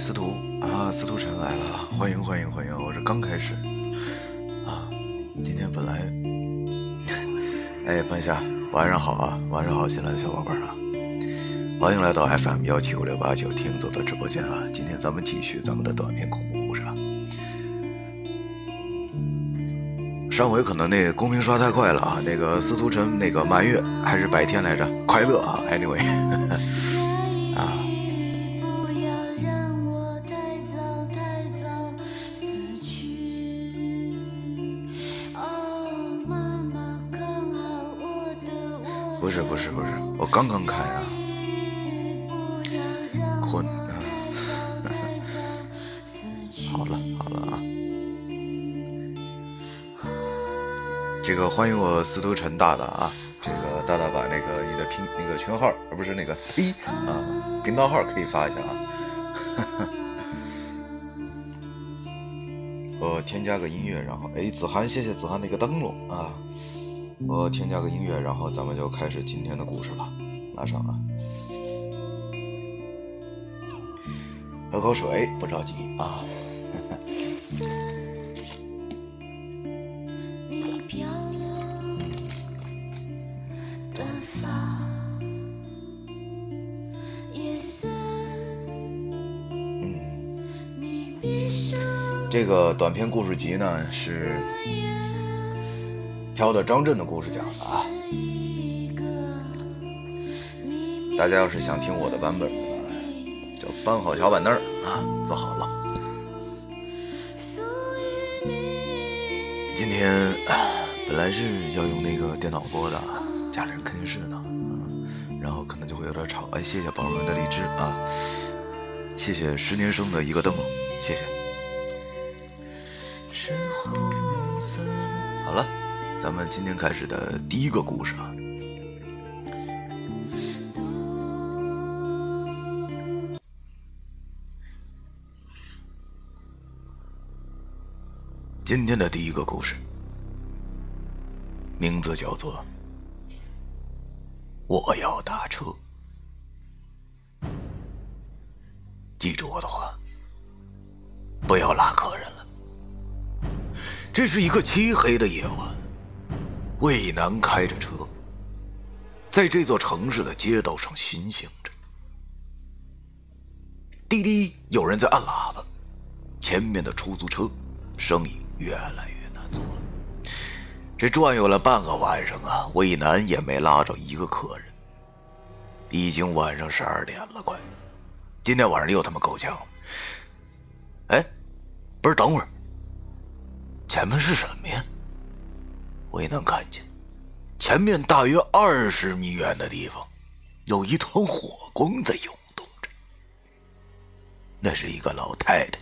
司徒啊，司徒晨来了，欢迎欢迎欢迎！我是刚开始啊，今天本来，哎，半夏，晚上好啊，晚上好，新来的小伙伴啊，欢迎来到 FM 幺七五六八九听走的直播间啊，今天咱们继续咱们的短篇恐怖故事啊。上回可能那个公屏刷太快了啊，那个司徒晨那个满月还是白天来着，快乐啊，Anyway，司徒陈大大啊，这个大大把那个你的拼那个群号，而不是那个呸啊频道号可以发一下啊，我添加个音乐，然后哎子涵谢谢子涵那个灯笼啊。我添加个音乐，然后咱们就开始今天的故事了。拿上啊，喝口水，不着急啊。这个短篇故事集呢是。挑的张震的故事讲的啊，大家要是想听我的版本，就搬好小板凳啊，坐好了。今天本来是要用那个电脑播的，家里人看电视呢，然后可能就会有点吵。哎，谢谢宝们的荔枝啊，谢谢十年生的一个灯笼，谢谢。咱们今天开始的第一个故事啊，今天的第一个故事，名字叫做《我要打车》，记住我的话，不要拉客人了。这是一个漆黑的夜晚。魏楠开着车，在这座城市的街道上巡行着。滴滴，有人在按喇叭。前面的出租车生意越来越难做了。这转悠了半个晚上啊，魏楠也没拉着一个客人。已经晚上十二点了，快！今天晚上又他妈够呛。哎，不是，等会儿，前面是什么呀？我也能看见，前面大约二十米远的地方，有一团火光在涌动着。那是一个老太太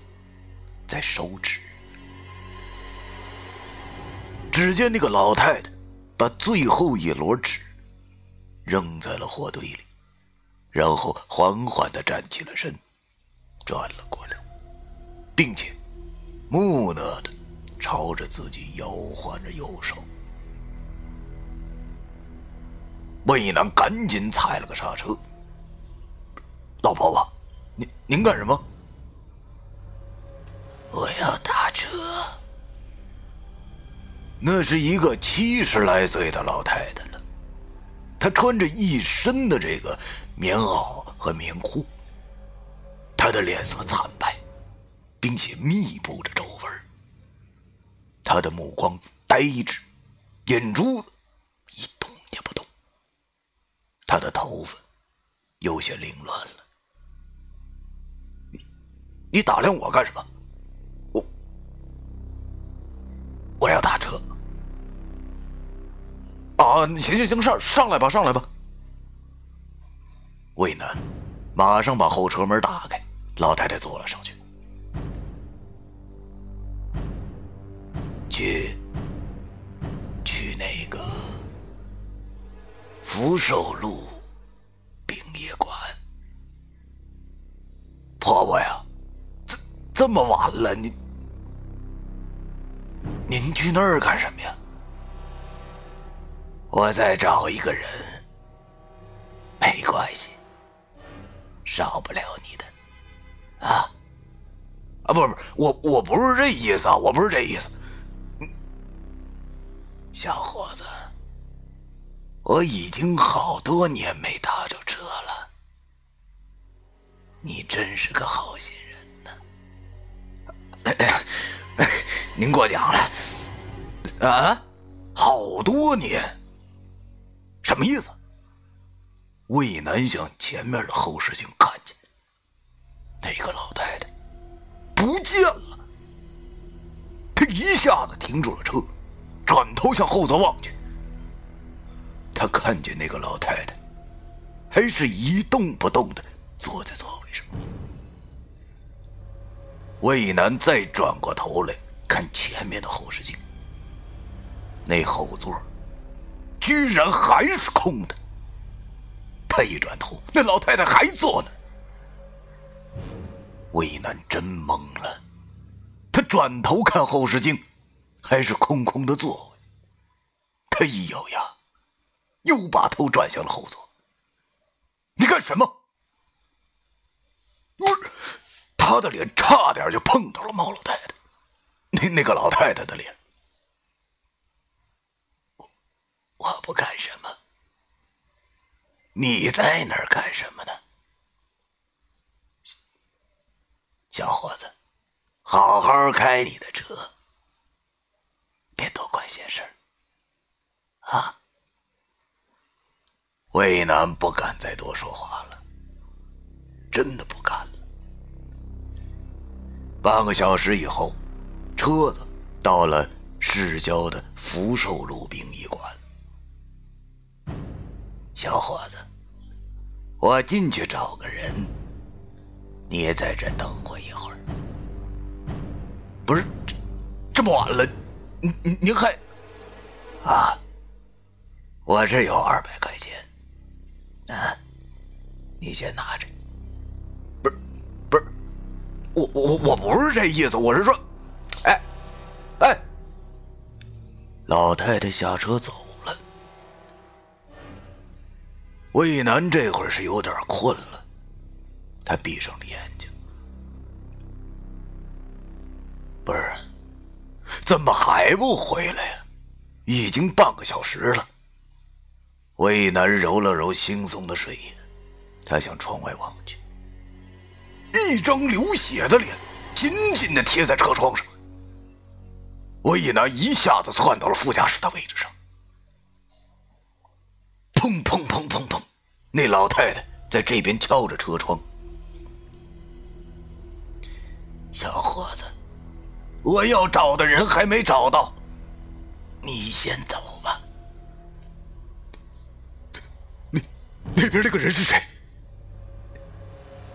在烧纸。只见那个老太太把最后一摞纸扔在了火堆里，然后缓缓的站起了身，转了过来，并且木讷的朝着自己摇晃着右手。魏楠赶紧踩了个刹车。老婆婆，您您干什么？我要打车。那是一个七十来岁的老太太了，她穿着一身的这个棉袄和棉裤，她的脸色惨白，并且密布着皱纹。她的目光呆滞，眼珠子。他的头发有些凌乱了。你，你打量我干什么？我，我要打车。啊，行行行，上上来吧，上来吧。魏楠马上把后车门打开，老太太坐了上去。去，去那个。福寿路殡仪馆，婆婆呀，这这么晚了，您您去那儿干什么呀？我再找一个人，没关系，少不了你的，啊，啊，不不，我我不是这意思啊，我不是这意思。小伙子，我已经好多年没搭着车了，你真是个好心人呢。您过奖了。啊，好多年？什么意思？魏南向前面的后视镜看见，那个老太太不见了。他一下子停住了车。转头向后座望去，他看见那个老太太还是一动不动的坐在座位上。魏南再转过头来看前面的后视镜，那后座居然还是空的。他一转头，那老太太还坐呢魏南真懵了，他转头看后视镜。还是空空的座位，他一咬牙，又把头转向了后座。你干什么？不是，他的脸差点就碰到了猫老太太，那那个老太太的脸。我我不干什么，你在那儿干什么呢？小伙子，好好开你的车。别多管闲事啊！魏楠不敢再多说话了，真的不敢了。半个小时以后，车子到了市郊的福寿路殡仪馆。小伙子，我进去找个人，你也在这等我一会儿。不是，这这么晚了。您您您还啊？我这有二百块钱，啊，你先拿着。不是，不是，我我我我不是这意思，我是说，哎，哎，老太太下车走了。魏楠这会儿是有点困了，他闭上了眼睛。不是。怎么还不回来呀？已经半个小时了。魏楠揉了揉惺忪的睡眼，他向窗外望去，一张流血的脸紧紧的贴在车窗上。魏楠一下子窜到了副驾驶的位置上，砰砰砰砰砰，那老太太在这边敲着车窗。小伙子。我要找的人还没找到，你先走那边那个人是谁？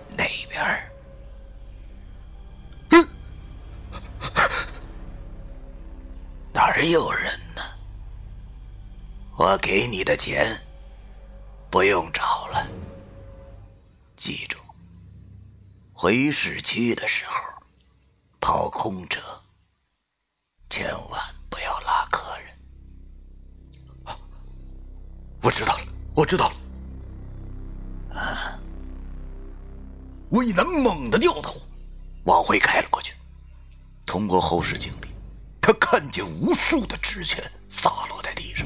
那边？嗯，哪儿有人呢？我给你的钱不用找了。记住，回市区的时候跑空车。千万不要拉客人！我知道了，我知道了。魏楠猛地掉头，往回开了过去。通过后视镜里，他看见无数的纸钱洒落在地上。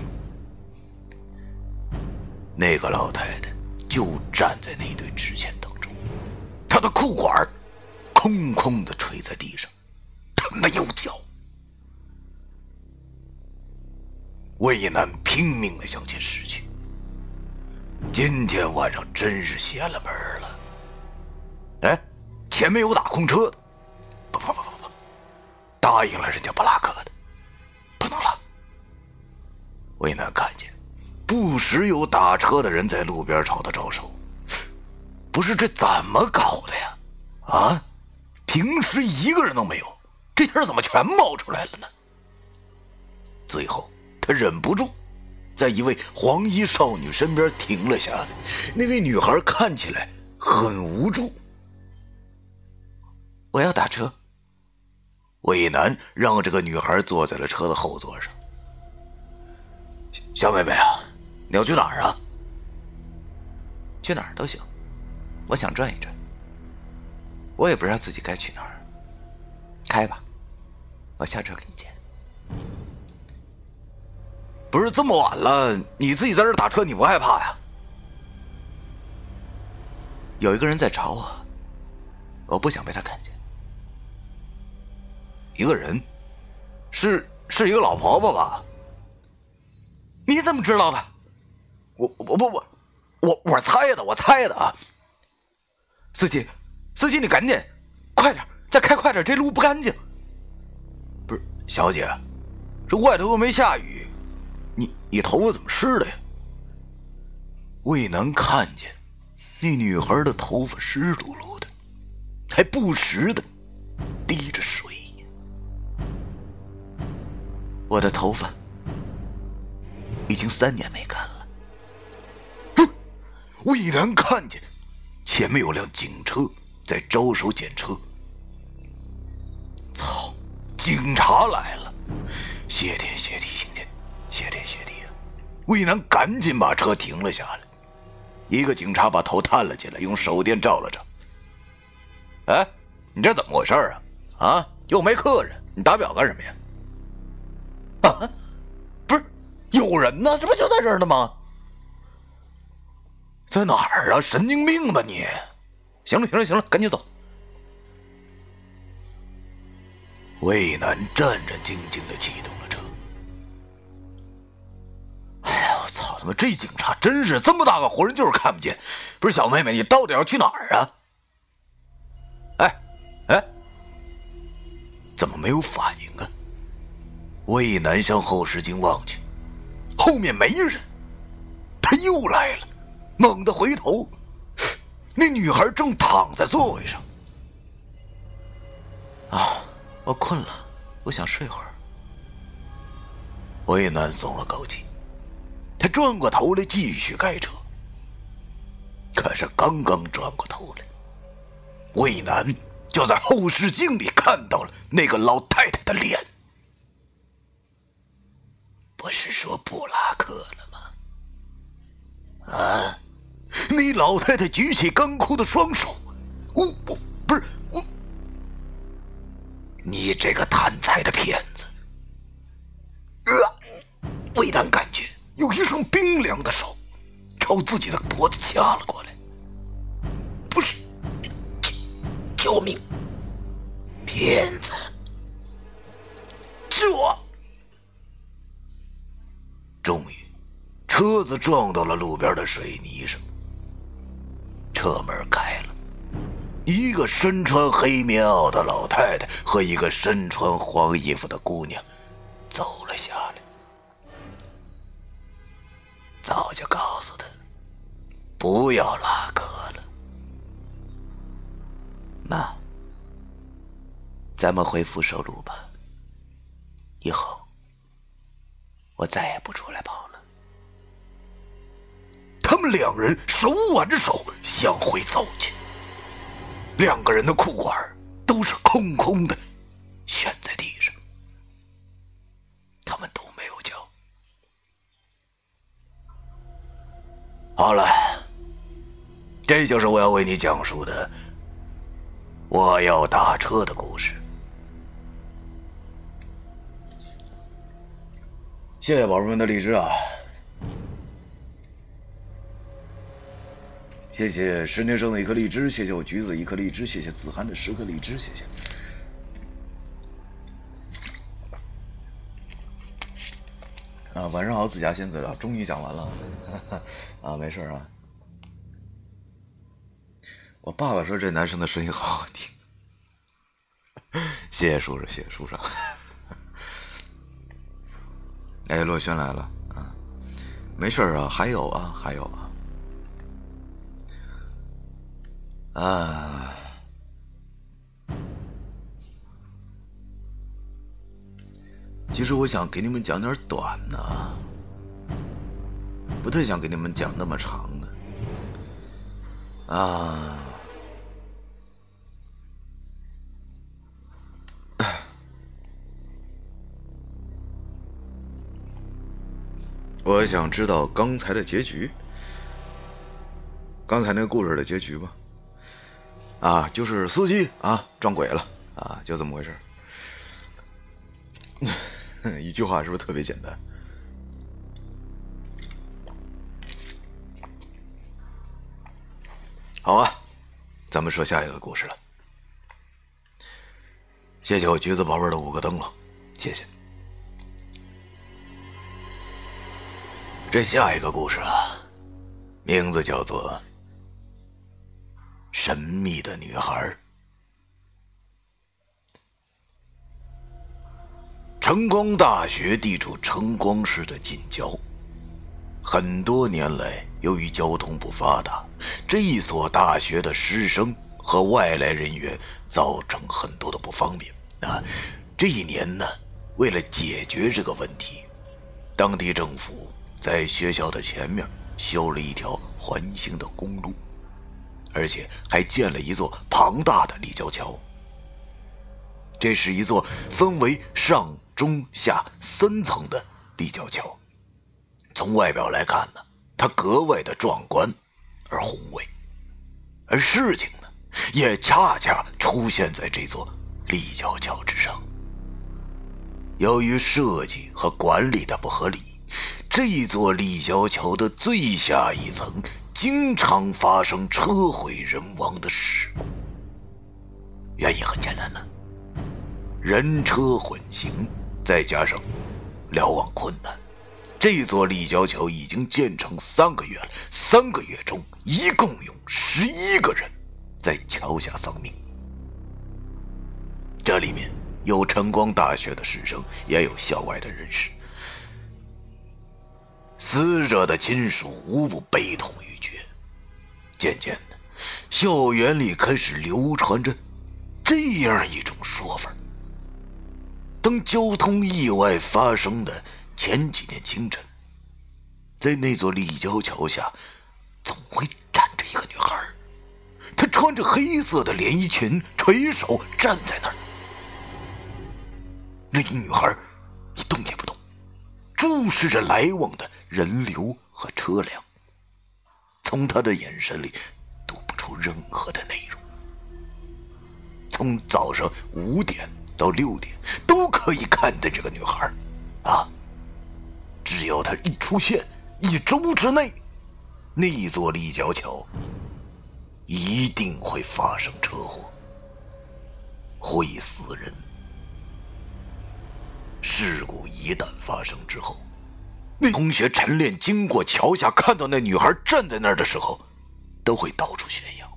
那个老太太就站在那堆纸钱当中，她的裤管空空的垂在地上，她没有脚。魏楠拼命的向前驶去。今天晚上真是邪了门了。哎，前面有打空车的，不不不不不，答应了人家不拉客的，不能拉。魏楠看见，不时有打车的人在路边朝他招手。不是这怎么搞的呀？啊，平时一个人都没有，这天怎么全冒出来了呢？最后。他忍不住，在一位黄衣少女身边停了下来。那位女孩看起来很无助。我要打车。魏楠让这个女孩坐在了车的后座上。小妹妹啊，你要去哪儿啊？去哪儿都行，我想转一转。我也不知道自己该去哪儿。开吧，我下车给你接。不是这么晚了，你自己在这打车，你不害怕呀？有一个人在找我，我不想被他看见。一个人，是是一个老婆婆吧？你怎么知道的？我我不我我我猜的，我猜的啊！司机，司机，你赶紧快点，再开快点，这路不干净。不是，小姐，这外头又没下雨，你你头发怎么湿的呀？魏能看见那女孩的头发湿漉漉的，还不时的滴着水。我的头发已经三年没干了。哼！魏南看见前面有辆警车在招手检车。操！警察来了！谢天谢地，兄弟，谢天谢地啊！魏南赶紧把车停了下来。一个警察把头探了进来，用手电照了照。哎，你这怎么回事啊？啊，又没客人，你打表干什么呀？啊，不是，有人呢，这不就在这儿呢吗？在哪儿啊？神经病吧你！行了，行了，行了，赶紧走。魏楠战战兢兢的启动了车。哎呀，我操他妈！这警察真是这么大个活人就是看不见。不是小妹妹，你到底要去哪儿啊？哎，哎，怎么没有反应啊？魏南向后视镜望去，后面没人。他又来了，猛地回头，那女孩正躺在座位上。啊，我困了，我想睡会儿。魏南松了口气，他转过头来继续开车。可是刚刚转过头来，魏南就在后视镜里看到了那个老太太的脸。不是说布拉克了吗？啊！那老太太举起干枯的双手，我我不是我，你这个贪财的骗子！呃，魏丹感觉有一双冰凉的手朝自己的脖子掐了过来。不是，救救命！骗子！救我！终于，车子撞到了路边的水泥上。车门开了，一个身穿黑棉袄的老太太和一个身穿黄衣服的姑娘走了下来。早就告诉他，不要拉客了。那，咱们回福寿路吧。以后。我再也不出来跑了。他们两人手挽着手向回走去，两个人的裤管都是空空的，悬在地上。他们都没有叫。好了，这就是我要为你讲述的我要打车的故事。谢谢宝贝们的荔枝啊！谢谢十年生的一颗荔枝，谢谢我橘子一颗荔枝，谢谢子涵的十颗荔枝，谢谢。啊，晚上好，子佳仙子啊，终于讲完了 啊，没事啊。我爸爸说这男生的声音好好听，谢谢叔叔，谢谢叔叔。哎，洛轩来了啊！没事啊，还有啊，还有啊。啊，其实我想给你们讲点短的，不太想给你们讲那么长的啊。我想知道刚才的结局，刚才那个故事的结局吧。啊，就是司机啊撞鬼了啊，就这么回事 一句话是不是特别简单？好啊，咱们说下一个故事了。谢谢我橘子宝贝的五个灯笼，谢谢。这下一个故事啊，名字叫做《神秘的女孩》。成光大学地处成光市的近郊，很多年来，由于交通不发达，这一所大学的师生和外来人员造成很多的不方便。啊，这一年呢，为了解决这个问题，当地政府在学校的前面修了一条环形的公路，而且还建了一座庞大的立交桥。这是一座分为上。中下三层的立交桥，从外表来看呢，它格外的壮观而宏伟，而事情呢，也恰恰出现在这座立交桥之上。由于设计和管理的不合理，这座立交桥的最下一层经常发生车毁人亡的事故。原因很简单呢，人车混行。再加上瞭望困难，这座立交桥已经建成三个月了。三个月中，一共有十一个人在桥下丧命。这里面有晨光大学的师生，也有校外的人士。死者的亲属无不悲痛欲绝。渐渐的，校园里开始流传着这样一种说法。当交通意外发生的前几天清晨，在那座立交桥下，总会站着一个女孩。她穿着黑色的连衣裙，垂手站在那儿。那女孩一动也不动，注视着来往的人流和车辆。从他的眼神里，读不出任何的内容。从早上五点。到六点都可以看见这个女孩，啊！只要她一出现，一周之内，那座立交桥一定会发生车祸，会死人。事故一旦发生之后，那同学晨练经过桥下，看到那女孩站在那儿的时候，都会到处宣扬，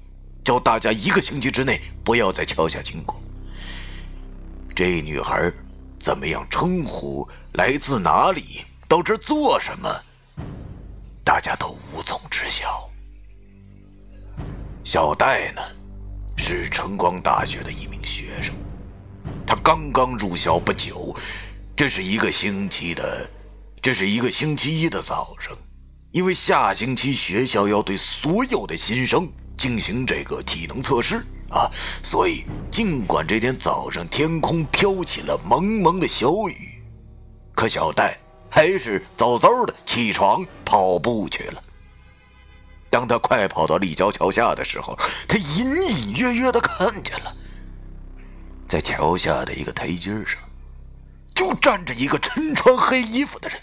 叫大家一个星期之内不要在桥下经过。这女孩怎么样称呼？来自哪里？到这做什么？大家都无从知晓。小戴呢，是晨光大学的一名学生，他刚刚入校不久。这是一个星期的，这是一个星期一的早上，因为下星期学校要对所有的新生进行这个体能测试。啊，所以尽管这天早上天空飘起了蒙蒙的小雨，可小戴还是早早的起床跑步去了。当他快跑到立交桥下的时候，他隐隐约约的看见了，在桥下的一个台阶上，就站着一个身穿黑衣服的人。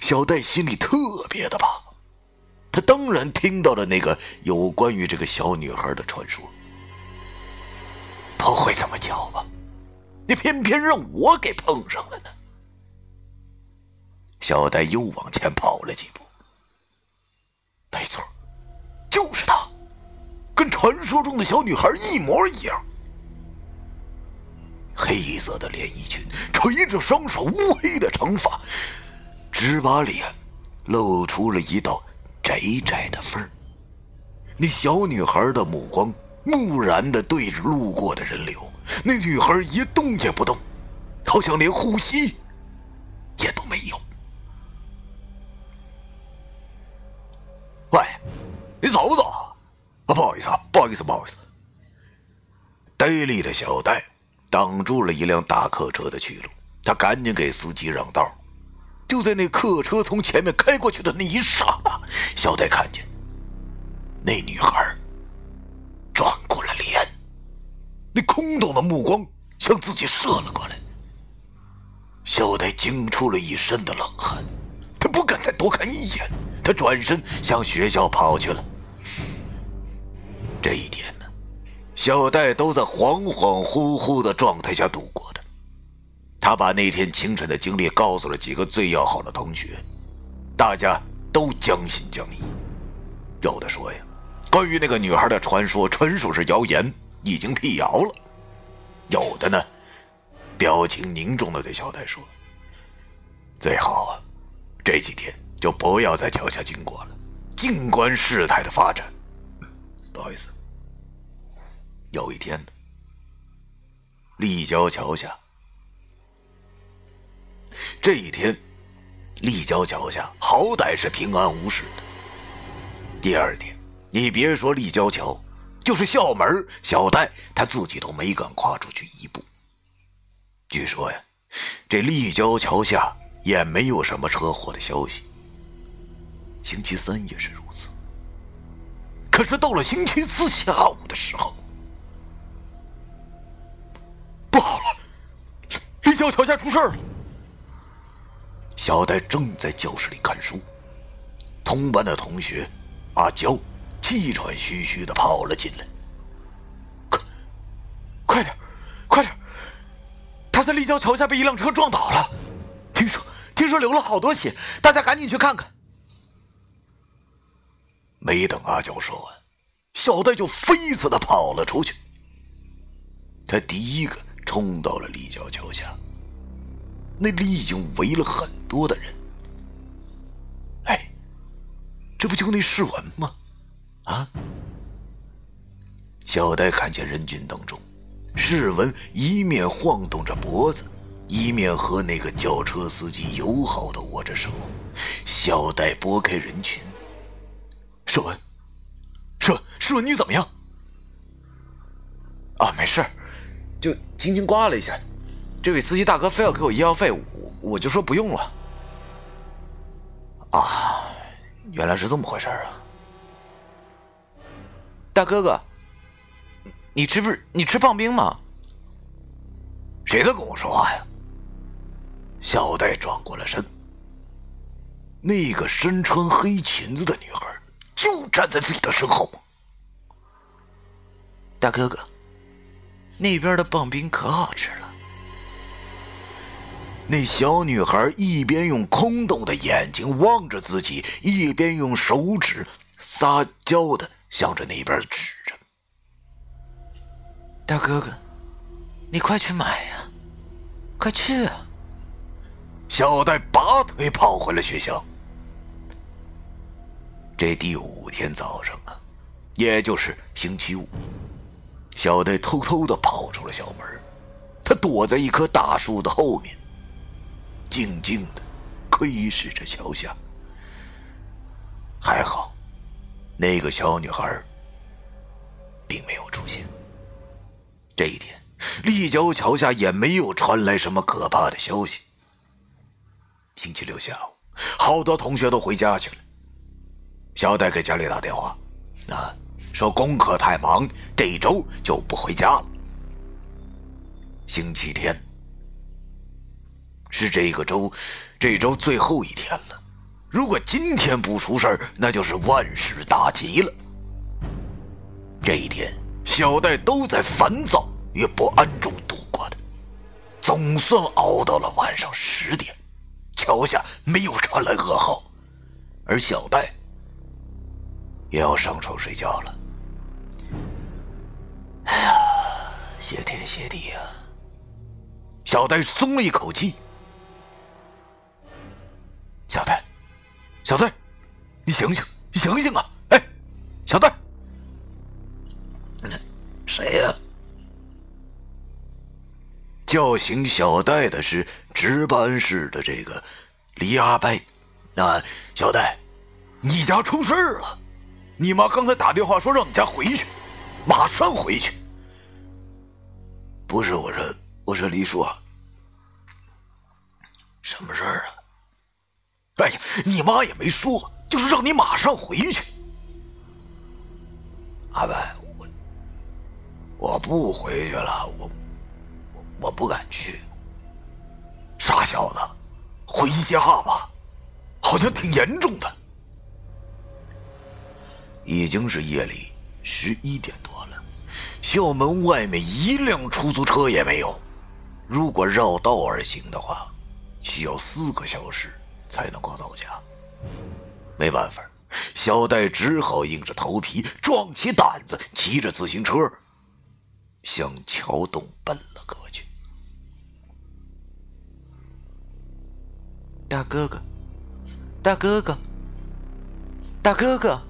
小戴心里特别的怕，他当然听到了那个有关于这个小女孩的传说。不会这么巧吧？你偏偏让我给碰上了呢！小戴又往前跑了几步。没错，就是他，跟传说中的小女孩一模一样。黑色的连衣裙，垂着双手，乌黑的长发，只把脸露出了一道窄窄的缝那小女孩的目光。木然的对着路过的人流，那女孩一动也不动，好像连呼吸也都没有。喂，你走不走？啊，不好意思啊，不好意思，不好意思。呆立的小戴挡住了一辆大客车的去路，他赶紧给司机让道。就在那客车从前面开过去的那一刹那，小戴看见那女孩。转过了脸，那空洞的目光向自己射了过来。小戴惊出了一身的冷汗，他不敢再多看一眼，他转身向学校跑去了。这一天呢，小戴都在恍恍惚惚的状态下度过的。他把那天清晨的经历告诉了几个最要好的同学，大家都将信将疑。有的说呀，关于那个女孩的传说纯属是谣言，已经辟谣了；有的呢，表情凝重的对小戴说：“最好啊，这几天就不要在桥下经过了，静观事态的发展。”不好意思。有一天，立交桥下，这一天，立交桥下好歹是平安无事的。第二天，你别说立交桥，就是校门，小戴他自己都没敢跨出去一步。据说呀，这立交桥下也没有什么车祸的消息。星期三也是如此。可是到了星期四下午的时候。不好了，立交桥下出事了。小戴正在教室里看书，同班的同学阿娇气喘吁吁的跑了进来。快，快点，快点！他在立交桥下被一辆车撞倒了，听说听说流了好多血，大家赶紧去看看。没等阿娇说完，小戴就飞似的跑了出去。他第一个。冲到了立交桥下，那里已经围了很多的人。哎，这不就那世文吗？啊！小戴看见人群当中，世文一面晃动着脖子，一面和那个轿车司机友好的握着手。小戴拨开人群，世文，世文，世文，你怎么样？啊，没事。就轻轻刮了一下，这位司机大哥非要给我医药费，我我就说不用了。啊，原来是这么回事啊！大哥哥，你吃不是你吃棒冰吗？谁在跟我说话呀？小戴转过了身，那个身穿黑裙子的女孩就站在自己的身后。大哥哥。那边的棒冰可好吃了。那小女孩一边用空洞的眼睛望着自己，一边用手指撒娇的向着那边指着。大哥哥，你快去买呀，快去啊！小戴拔腿跑回了学校。这第五天早上啊，也就是星期五。小戴偷偷的跑出了校门，他躲在一棵大树的后面，静静的窥视着桥下。还好，那个小女孩并没有出现。这一天，立交桥下也没有传来什么可怕的消息。星期六下午，好多同学都回家去了。小戴给家里打电话，啊。说功课太忙，这一周就不回家了。星期天是这个周，这周最后一天了。如果今天不出事儿，那就是万事大吉了。这一天，小戴都在烦躁与不安中度过的。总算熬到了晚上十点，桥下没有传来噩耗，而小戴也要上床睡觉了。哎呀，谢天谢地呀！小戴松了一口气。小戴，小戴，你醒醒，你醒醒啊！哎，小戴，谁呀？叫醒小戴的是值班室的这个黎阿伯。那小戴，你家出事了！你妈刚才打电话说让你家回去。马上回去。不是我说，我说黎叔啊，什么事儿啊？哎呀，你妈也没说，就是让你马上回去。阿文，我我不回去了，我我我不敢去。傻小子，回家吧，好像挺严重的。已经是夜里十一点多了，校门外面一辆出租车也没有。如果绕道而行的话，需要四个小时才能够到家。没办法，小戴只好硬着头皮，壮起胆子，骑着自行车向桥洞奔了过去。大哥哥，大哥哥，大哥哥。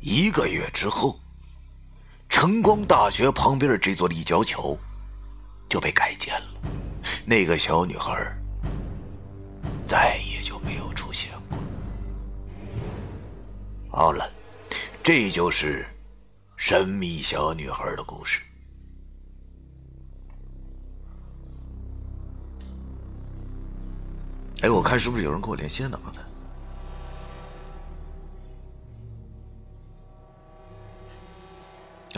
一个月之后，晨光大学旁边的这座立交桥就被改建了。那个小女孩再也就没有出现过。好了，这就是神秘小女孩的故事。哎，我看是不是有人跟我连线呢？刚才。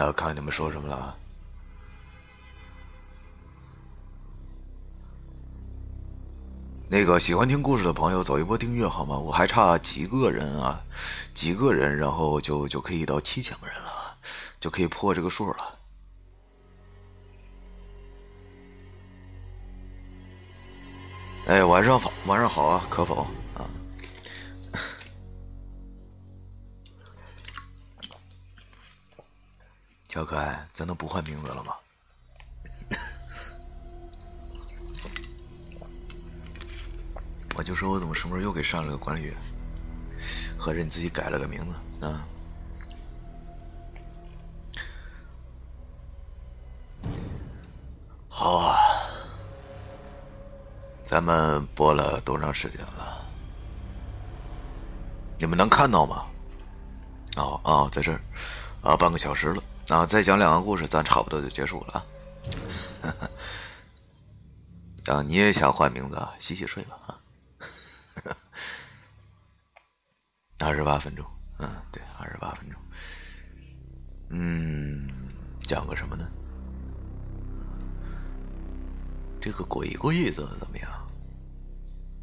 啊，看你们说什么了啊？那个喜欢听故事的朋友，走一波订阅好吗？我还差几个人啊？几个人，然后就就可以到七千个人了，就可以破这个数了。哎，晚上好，晚上好啊，可否啊？小可爱，咱能不换名字了吗？我就说我怎么什么时候又给上了个管理员？合着你自己改了个名字啊？好啊，咱们播了多长时间了？你们能看到吗？哦哦，在这儿啊，半个小时了。啊，再讲两个故事，咱差不多就结束了啊！啊，你也想换名字啊？洗洗睡吧啊！二十八分钟，嗯，对，二十八分钟。嗯，讲个什么呢？这个鬼柜子怎么样？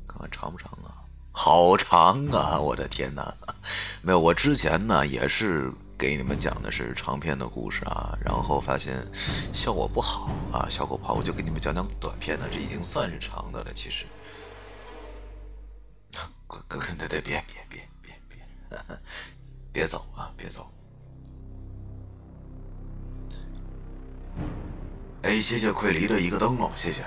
看看长不长啊？好长啊！我的天哪！没有，我之前呢也是。给你们讲的是长篇的故事啊，然后发现效果不好啊，效果不好，我就给你们讲讲短篇的，这已经算是长的了。其实，滚滚，对对，别别别 别，走啊，别走！哎，谢谢奎离的一个灯笼，谢谢。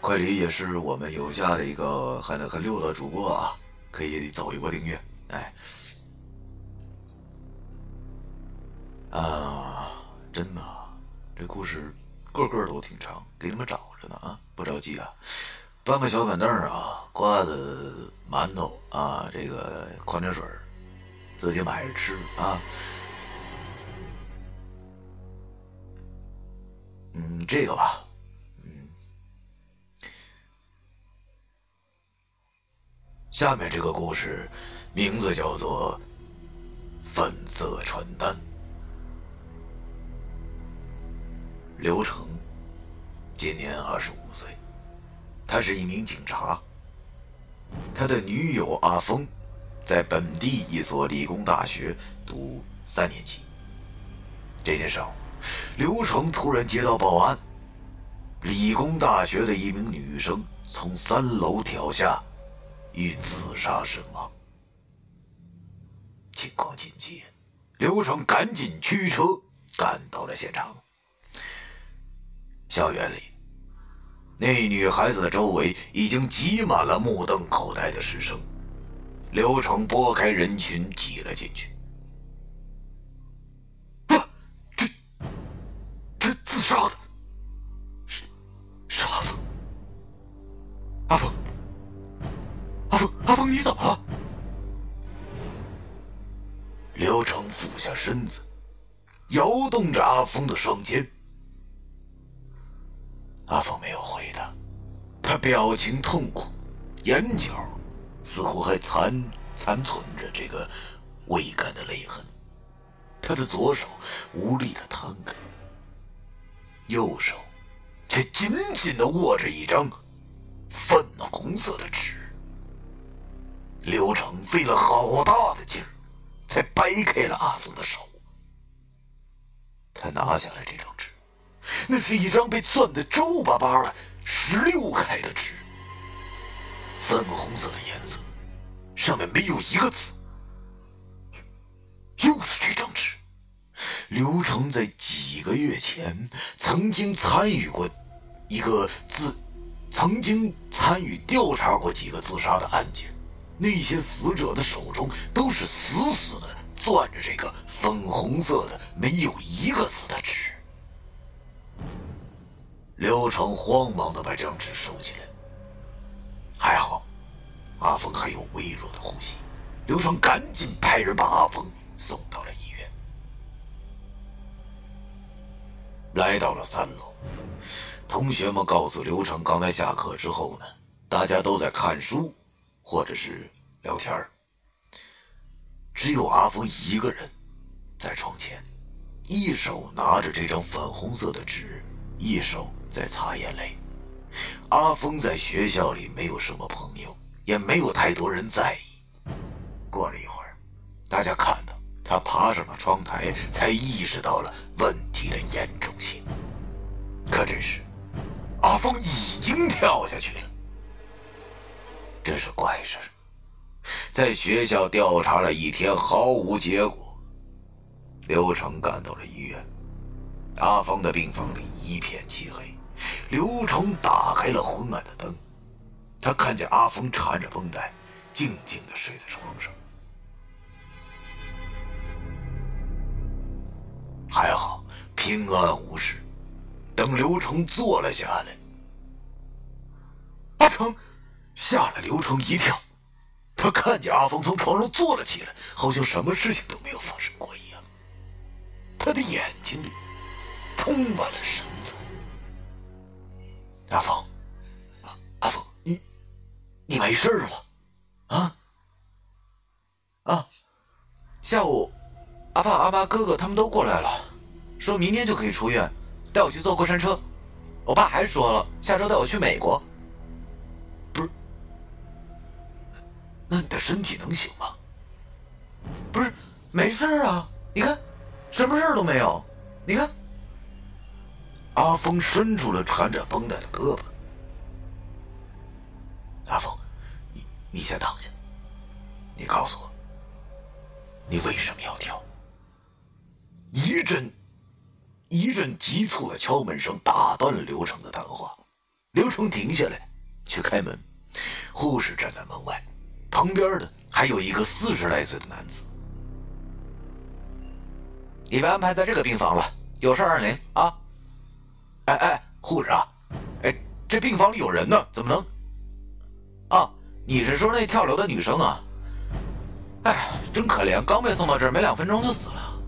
奎离也是我们有家的一个很很溜的主播啊。可以走一波订阅，哎，啊，真的，这故事个个都挺长，给你们找着呢啊，不着急啊，搬个小板凳啊，瓜子、馒头啊，这个矿泉水自己买着吃啊。嗯，这个吧。嗯下面这个故事，名字叫做《粉色传单》。刘成今年二十五岁，他是一名警察。他的女友阿峰在本地一所理工大学读三年级。这天上午，刘成突然接到报案：理工大学的一名女生从三楼跳下。遇自杀身亡，情况紧急，刘成赶紧驱车赶到了现场。校园里，那女孩子的周围已经挤满了目瞪口呆的师生。刘成拨开人群挤了进去。啊这，这自杀的，是，是阿峰，阿峰。阿峰，你怎么了？刘成俯下身子，摇动着阿峰的双肩。阿峰没有回答，他表情痛苦，眼角似乎还残残存着这个未干的泪痕。他的左手无力的摊开，右手却紧紧的握着一张粉红色的纸。刘成费了好大的劲儿，才掰开了阿峰的手。他拿下了这张纸，那是一张被攥得皱巴巴的十六开的纸，粉红色的颜色，上面没有一个字。又是这张纸。刘成在几个月前曾经参与过一个自，曾经参与调查过几个自杀的案件，那些死者的手中都是死死的攥着这个粉红色的、没有一个字的纸。刘成慌忙的把这张纸收起来，还好，阿峰还有微弱的呼吸。刘成赶紧派人把阿峰送到了医院。来到了三楼，同学们告诉刘成，刚才下课之后呢，大家都在看书，或者是聊天只有阿峰一个人在床前，一手拿着这张粉红色的纸，一手在擦眼泪。阿峰在学校里没有什么朋友，也没有太多人在意。过了一会儿，大家看到。他爬上了窗台，才意识到了问题的严重性。可这时，阿峰已经跳下去了。这是怪事在学校调查了一天，毫无结果。刘成赶到了医院，阿峰的病房里一片漆黑。刘成打开了昏暗的灯，他看见阿峰缠着绷带，静静的睡在床上。还好，平安无事。等刘成坐了下来，阿成吓了刘成一跳。他看见阿峰从床上坐了起来，好像什么事情都没有发生过一样。他的眼睛里充满了神采。阿峰，阿阿峰，你你没事了？啊？啊？下午。阿爸、阿妈、哥哥他们都过来了，说明天就可以出院，带我去坐过山车。我爸还说了，下周带我去美国。不是，那你的身体能行吗？不是，没事啊，你看，什么事都没有。你看，阿峰伸出了缠着绷带的胳膊。阿峰，你你先躺下，你告诉我，你为什么要跳？一阵，一阵急促的敲门声打断了刘成的谈话。刘成停下来，去开门。护士站在门外，旁边的还有一个四十来岁的男子。你被安排在这个病房了，有事二零啊？哎哎，护士啊，哎，这病房里有人呢，怎么能？啊，你是说那跳楼的女生啊？哎，真可怜，刚被送到这儿，没两分钟就死了。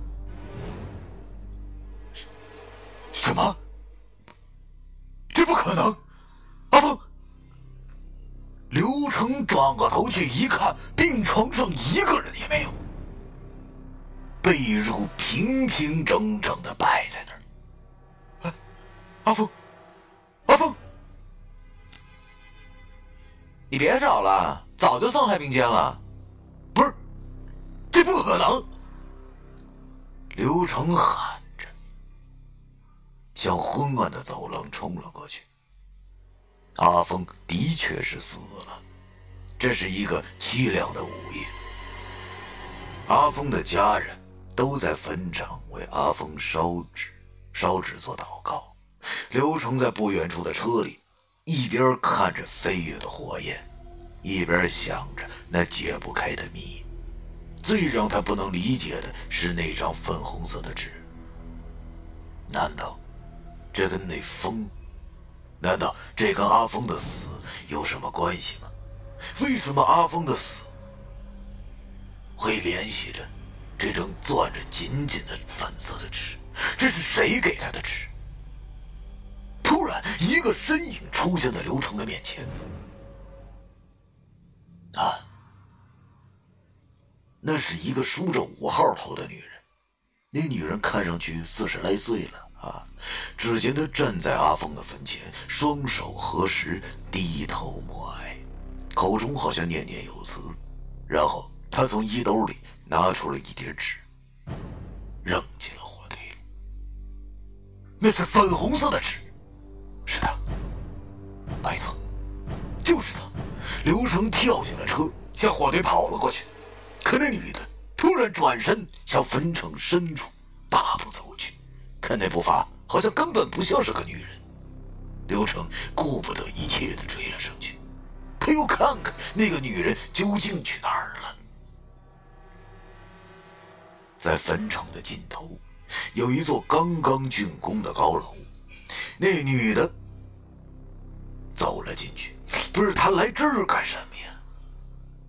什么？这不可能！阿峰，刘成转过头去一看，病床上一个人也没有，被褥平平整整的摆在那。阿峰，阿峰，你别找了，早就送太平间了。不是，这不可能！刘成喊着。向昏暗的走廊冲了过去。阿峰的确是死了，这是一个凄凉的午夜。阿峰的家人都在坟场为阿峰烧纸、烧纸做祷告。刘成在不远处的车里，一边看着飞跃的火焰，一边想着那解不开的谜。最让他不能理解的是那张粉红色的纸，难道？这跟那风，难道这跟阿峰的死有什么关系吗？为什么阿峰的死会联系着这张攥着紧紧的粉色的纸？这是谁给他的纸？突然，一个身影出现在刘成的面前。啊，那是一个梳着五号头的女人。那女人看上去四十来岁了。啊！只见她站在阿峰的坟前，双手合十，低头默哀，口中好像念念有词。然后她从衣兜里拿出了一叠纸，扔进了火堆里。那是粉红色的纸，是他，没错，就是他。刘成跳下了车，向火堆跑了过去。可那女的突然转身向坟场深处大步走去。看那步伐，好像根本不像是个女人。刘成顾不得一切的追了上去，他又看看那个女人究竟去哪儿了。在坟场的尽头，有一座刚刚竣工的高楼。那女的走了进去，不是他来这儿干什么呀？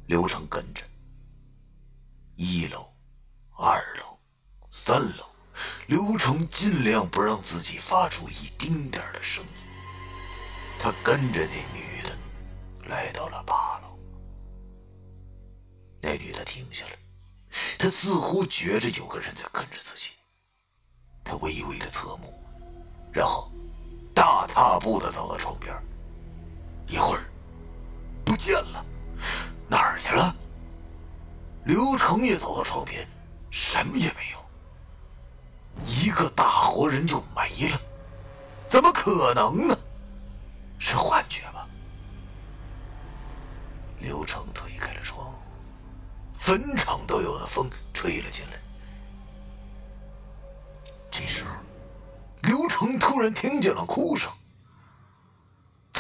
刘成跟着，一楼、二楼、三楼。刘成尽量不让自己发出一丁点的声音。他跟着那女的来到了八楼。那女的停下了，她似乎觉着有个人在跟着自己。她微微的侧目，然后大踏步的走到窗边。一会儿不见了，哪儿去了？刘成也走到窗边，什么也没有。一个大活人就没了，怎么可能呢？是幻觉吧？刘成推开了窗，坟场都有的风吹了进来。这时候，刘成突然听见了哭声。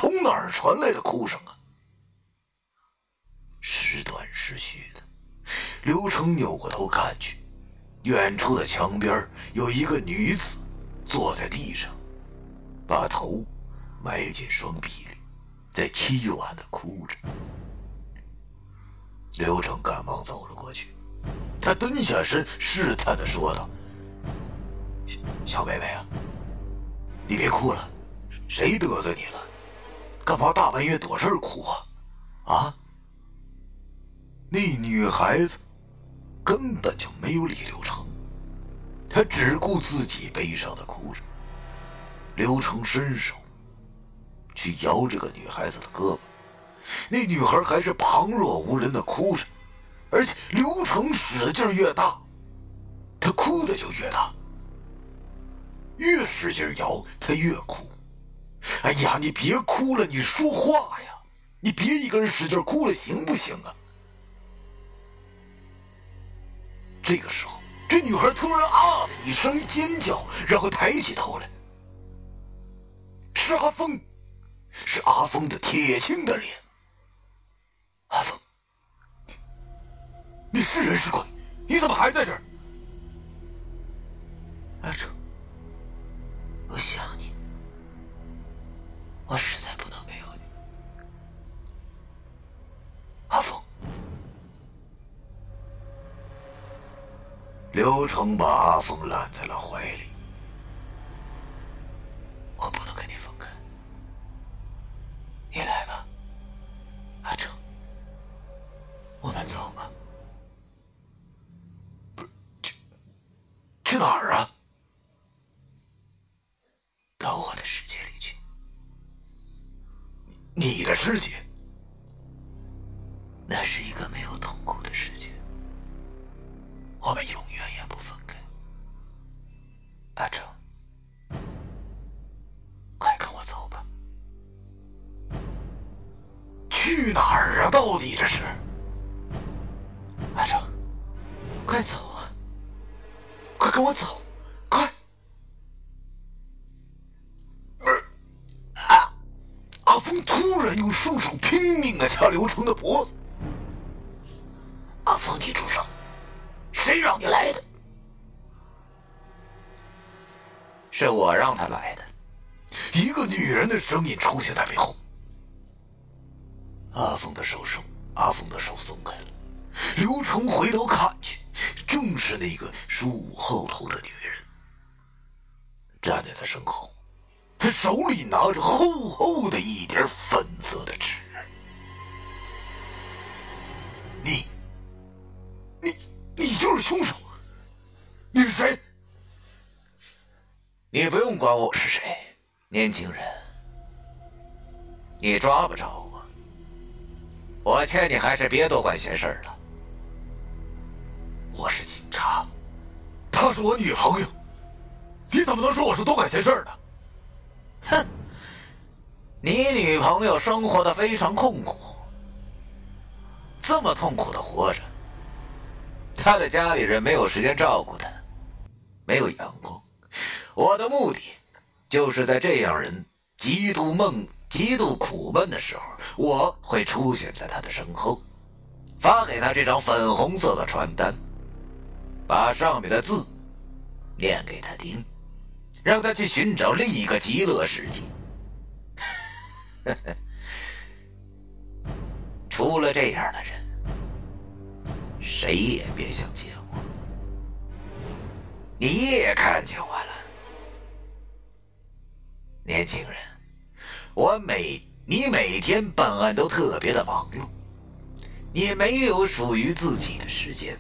从哪儿传来的哭声啊？时断时续的，刘成扭过头看去。远处的墙边有一个女子坐在地上，把头埋进双臂里，在凄婉的哭着。刘成赶忙走了过去，他蹲下身，试探的说道：“小小妹妹啊，你别哭了，谁得罪你了？干嘛大半夜躲这儿哭啊？啊？”那女孩子。根本就没有理刘成，他只顾自己悲伤的哭着。刘成伸手去摇这个女孩子的胳膊，那女孩还是旁若无人的哭着，而且刘成使劲越大，她哭的就越大。越使劲摇，她越哭。哎呀，你别哭了，你说话呀！你别一个人使劲哭了，行不行啊？这个时候，这女孩突然啊的一声尖叫，然后抬起头来，是阿峰，是阿峰的铁青的脸。阿峰，你是人是鬼？你怎么还在这儿？阿成，我想你，我实在不能没有你。阿峰。刘成把阿峰揽在了怀里。我不能跟你分开，你来吧，阿成，我们走吧。不是，去去哪儿啊？到我的世界里去。你的世界？那是一个没有痛苦的世界。我们永远也不分开，阿成，快跟我走吧。去哪儿啊？到底这是？阿成，快走啊！快跟我走，然用双手拼命的掐刘成的脖子。阿峰，你住手！谁让你来的？是我让他来的。一个女人的声音出现在背后。阿峰的手松，阿峰的手松开了。刘成回头看去，正是那个梳后头的女人，站在他身后，他手里拿着厚厚的一叠粉色的纸。你。你就是凶手，你是谁？你不用管我是谁，年轻人，你抓不着我。我劝你还是别多管闲事了。我是警察，她是我女朋友，你怎么能说我是多管闲事呢？哼，你女朋友生活的非常痛苦，这么痛苦的活着，她的家里人没有时间照顾她，没有阳光。我的目的，就是在这样人极度闷、极度苦闷的时候，我会出现在他的身后，发给他这张粉红色的传单，把上面的字念给他听，让他去寻找另一个极乐世界。除了这样的人，谁也别想见我。你也看见我了。年轻人，我每你每天办案都特别的忙碌，你没有属于自己的时间，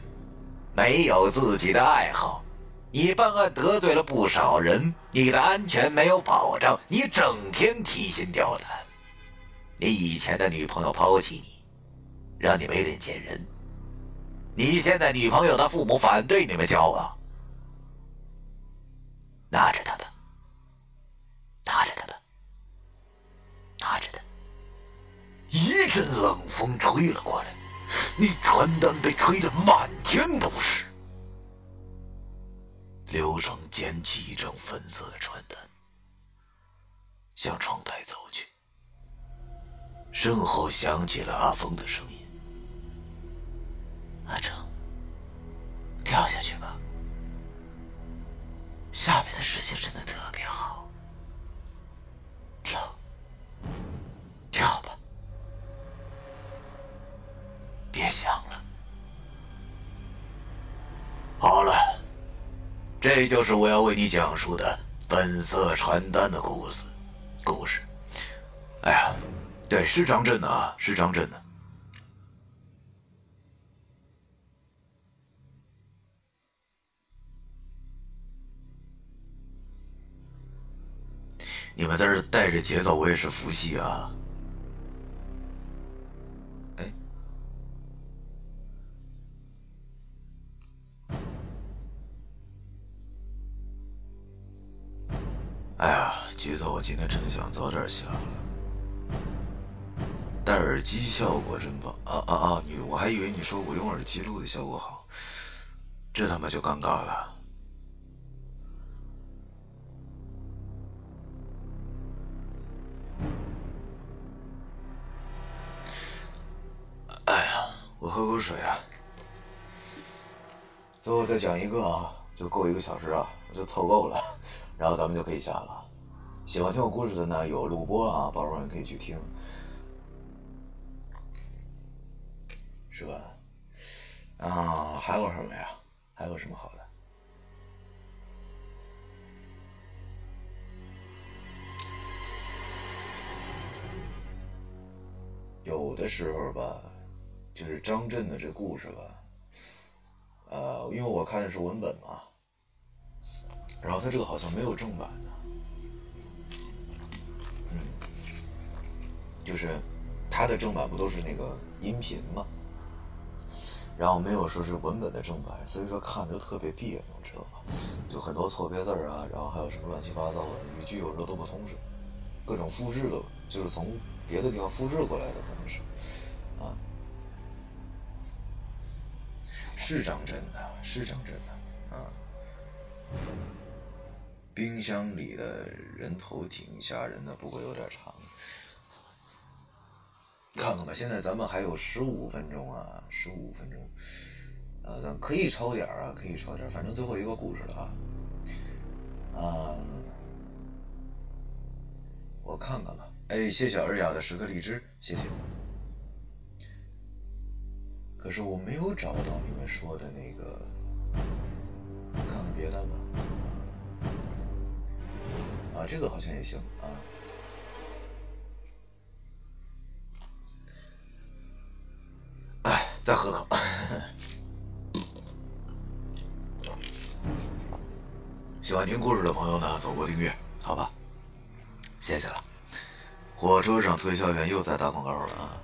没有自己的爱好，你办案得罪了不少人，你的安全没有保障，你整天提心吊胆，你以前的女朋友抛弃你，让你没脸见人，你现在女朋友的父母反对你们交往，拿着它吧。拿着它吧，拿着它。一阵冷风吹了过来，那传单被吹得满天都是。刘成捡起一张粉色的传单，向窗台走去，身后响起了阿峰的声音：“阿成，跳下去吧，下面的世界真的特别好。”跳，跳吧，别想了。好了，这就是我要为你讲述的本色传单的故事。故事，哎呀，对，是张震的啊，是张震的。你们在这带着节奏，我也是服气啊！哎呀，橘子，我今天真想早点下了。戴耳机效果真棒啊啊啊！你，我还以为你说我用耳机录的效果好，这他妈就尴尬了。哎呀我喝口水啊，最后再讲一个啊，就够一个小时啊，就凑够了，然后咱们就可以下了。喜欢听我故事的呢，有录播啊，宝贝们可以去听，是吧？啊，还有什么呀？还有什么好的？有的时候吧。就是张震的这故事吧，呃，因为我看的是文本嘛，然后他这个好像没有正版的，嗯，就是他的正版不都是那个音频嘛，然后没有说是文本的正版，所以说看着就特别别扭，知道吧？就很多错别字啊，然后还有什么乱七八糟的语句，有时候都不通顺，各种复制的，就是从别的地方复制过来的，可能是，啊。是张真的，是张真的啊！冰箱里的人头挺吓人的，不过有点长。看看吧，现在咱们还有十五分钟啊，十五分钟，呃，咱可以超点啊，可以超点，反正最后一个故事了啊。啊，我看看吧。哎，谢谢尔雅的十颗荔枝，谢谢。可是我没有找到你们说的那个，看看别的吧。啊，这个好像也行啊。哎，再喝口。喜欢听故事的朋友呢，走过订阅，好吧？谢谢了。火车上推销员又在打广告了啊！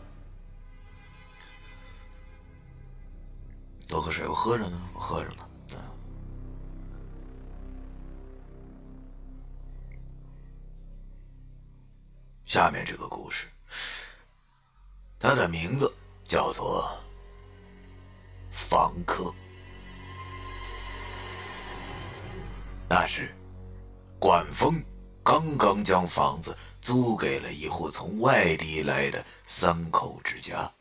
多喝水，我喝着呢，我喝着呢。下面这个故事，它的名字叫做《房客》。那时，管峰刚刚将房子租给了一户从外地来的三口之家。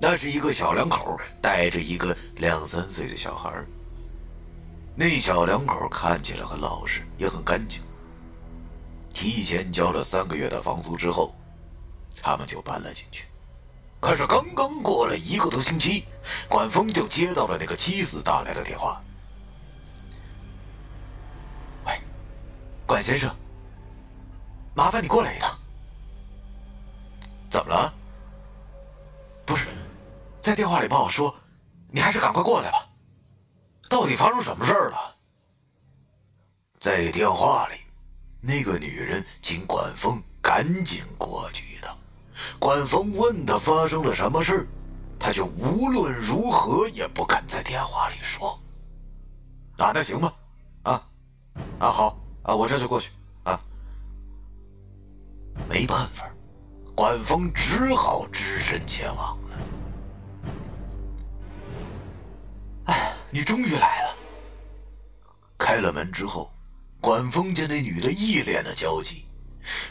那是一个小两口带着一个两三岁的小孩那小两口看起来很老实，也很干净。提前交了三个月的房租之后，他们就搬了进去。可是刚刚过了一个多星期，管峰就接到了那个妻子打来的电话。喂，管先生，麻烦你过来一趟。怎么了？不是，在电话里帮我说，你还是赶快过来吧。到底发生什么事儿了？在电话里。那个女人请管峰赶紧过去一趟。管峰问他发生了什么事他就无论如何也不肯在电话里说。啊，那行吧，啊，啊好啊，我这就过去啊。没办法，管峰只好只身前往了。哎，你终于来了。开了门之后。管风见那女的一脸的焦急，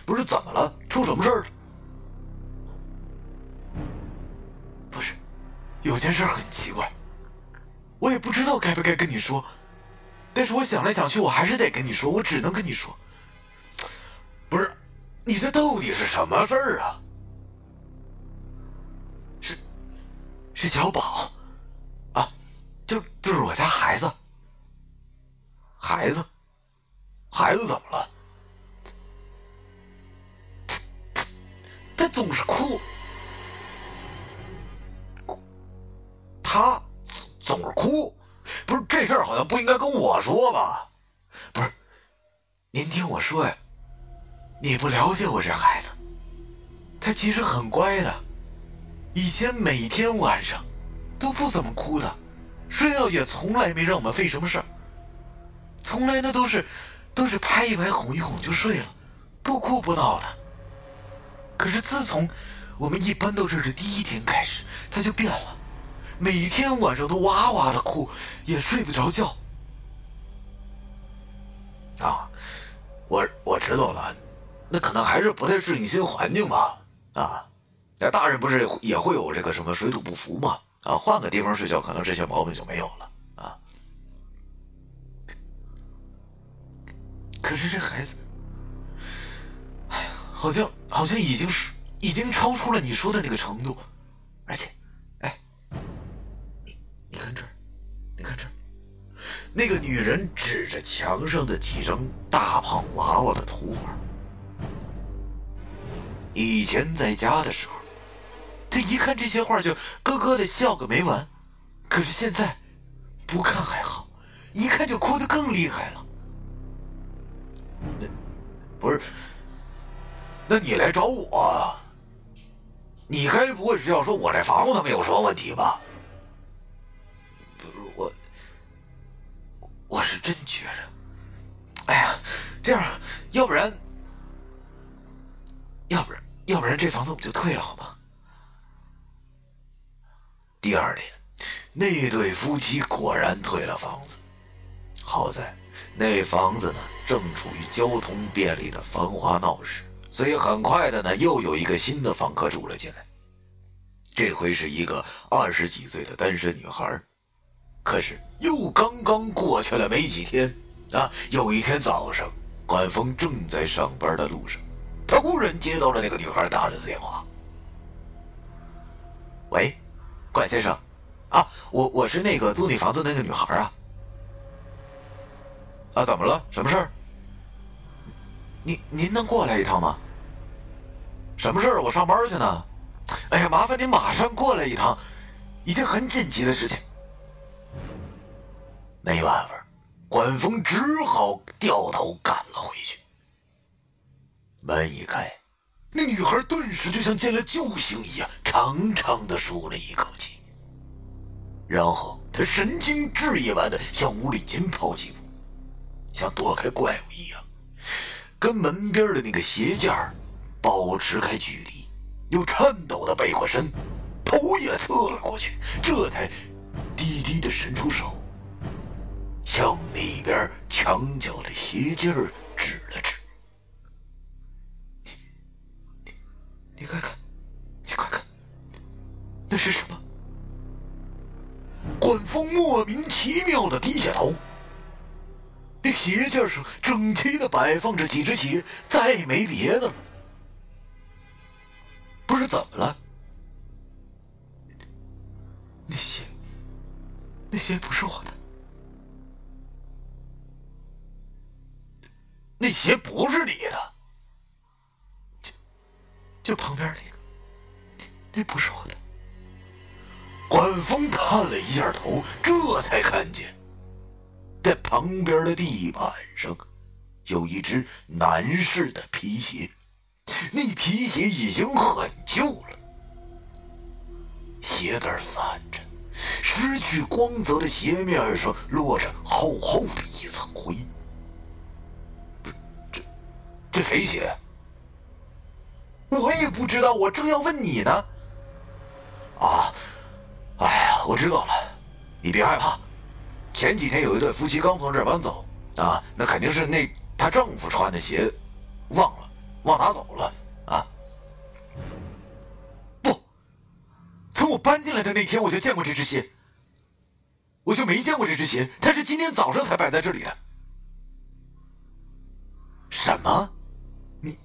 不是怎么了？出什么事了？不是，有件事很奇怪，我也不知道该不该跟你说，但是我想来想去，我还是得跟你说，我只能跟你说。不是，你这到底是什么事儿啊？是，是小宝，啊，就就是我家孩子，孩子。孩子怎么了？他他他总是哭，他总是哭，不是这事儿好像不应该跟我说吧？不是，您听我说呀，你不了解我这孩子，他其实很乖的，以前每天晚上都不怎么哭的，睡觉也从来没让我们费什么事儿，从来那都是。都是拍一拍、哄一哄就睡了，不哭不闹的。可是自从我们一搬到这儿的第一天开始，他就变了，每天晚上都哇哇的哭，也睡不着觉。啊，我我知道了，那可能还是不太适应新环境吧。啊，那大人不是也会有这个什么水土不服吗？啊，换个地方睡觉，可能这些毛病就没有了。可是这孩子，哎，好像好像已经已经超出了你说的那个程度，而且，哎，你你看这儿，你看这儿，那个女人指着墙上的几张大胖娃娃的图画。以前在家的时候，他一看这些画就咯咯的笑个没完，可是现在，不看还好，一看就哭得更厉害了。那不是？那你来找我，你该不会是要说我这房子他们有什么问题吧？不是我，我是真觉着，哎呀，这样，要不然，要不然，要不然这房子我们就退了，好吗？第二天，那对夫妻果然退了房子，好在。那房子呢，正处于交通便利的繁华闹市，所以很快的呢，又有一个新的房客住了进来。这回是一个二十几岁的单身女孩。可是又刚刚过去了没几天啊，有一天早上，管峰正在上班的路上，他忽然接到了那个女孩打来的电话。喂，管先生，啊，我我是那个租你房子那个女孩啊。啊，怎么了？什么事儿？您您能过来一趟吗？什么事儿？我上班去呢。哎呀，麻烦您马上过来一趟，已经很紧急的事情。没办法，管风只好掉头赶了回去。门一开，那女孩顿时就像见了救星一样，长长的舒了一口气，然后她神经质一般的向屋里紧跑几步，像躲开怪物一样，跟门边的那个鞋架保持开距离，又颤抖的背过身，头也侧了过去，这才低低的伸出手，向那边墙角的鞋架指了指。你快看，你快看，那是什么？管峰莫名其妙的低下头，那鞋架上整齐的摆放着几只鞋，再没别的了。不是怎么了？那鞋，那鞋不是我的，那鞋不是你的。就旁边那个，那不是我的。管风探了一下头，这才看见，在旁边的地板上，有一只男士的皮鞋，那皮鞋已经很旧了，鞋带散着，失去光泽的鞋面上落着厚厚的一层灰。这，这谁鞋？我也不知道，我正要问你呢。啊，哎呀，我知道了，你别害怕。前几天有一对夫妻刚从这儿搬走，啊，那肯定是那她丈夫穿的鞋，忘了，忘拿走了啊。不，从我搬进来的那天我就见过这只鞋，我就没见过这只鞋，它是今天早上才摆在这里的。什么？你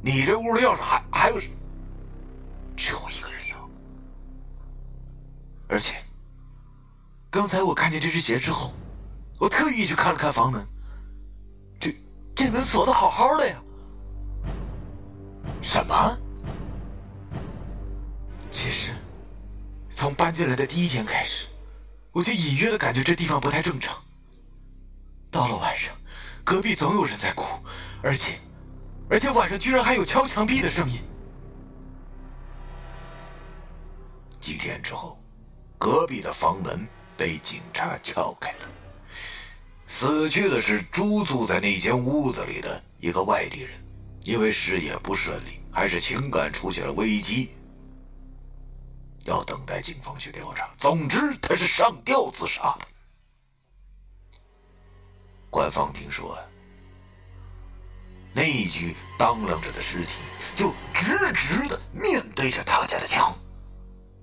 你这屋的钥匙还还有，只有我一个人有。而且，刚才我看见这只鞋之后，我特意去看了看房门，这这门锁的好好的呀。什么？其实，从搬进来的第一天开始，我就隐约的感觉这地方不太正常。到了晚上，隔壁总有人在哭，而且。而且晚上居然还有敲墙壁的声音。几天之后，隔壁的房门被警察撬开了。死去的是租住在那间屋子里的一个外地人，因为事业不顺利，还是情感出现了危机，要等待警方去调查。总之，他是上吊自杀的。官方听说。那一具当啷着的尸体就直直的面对着他家的墙，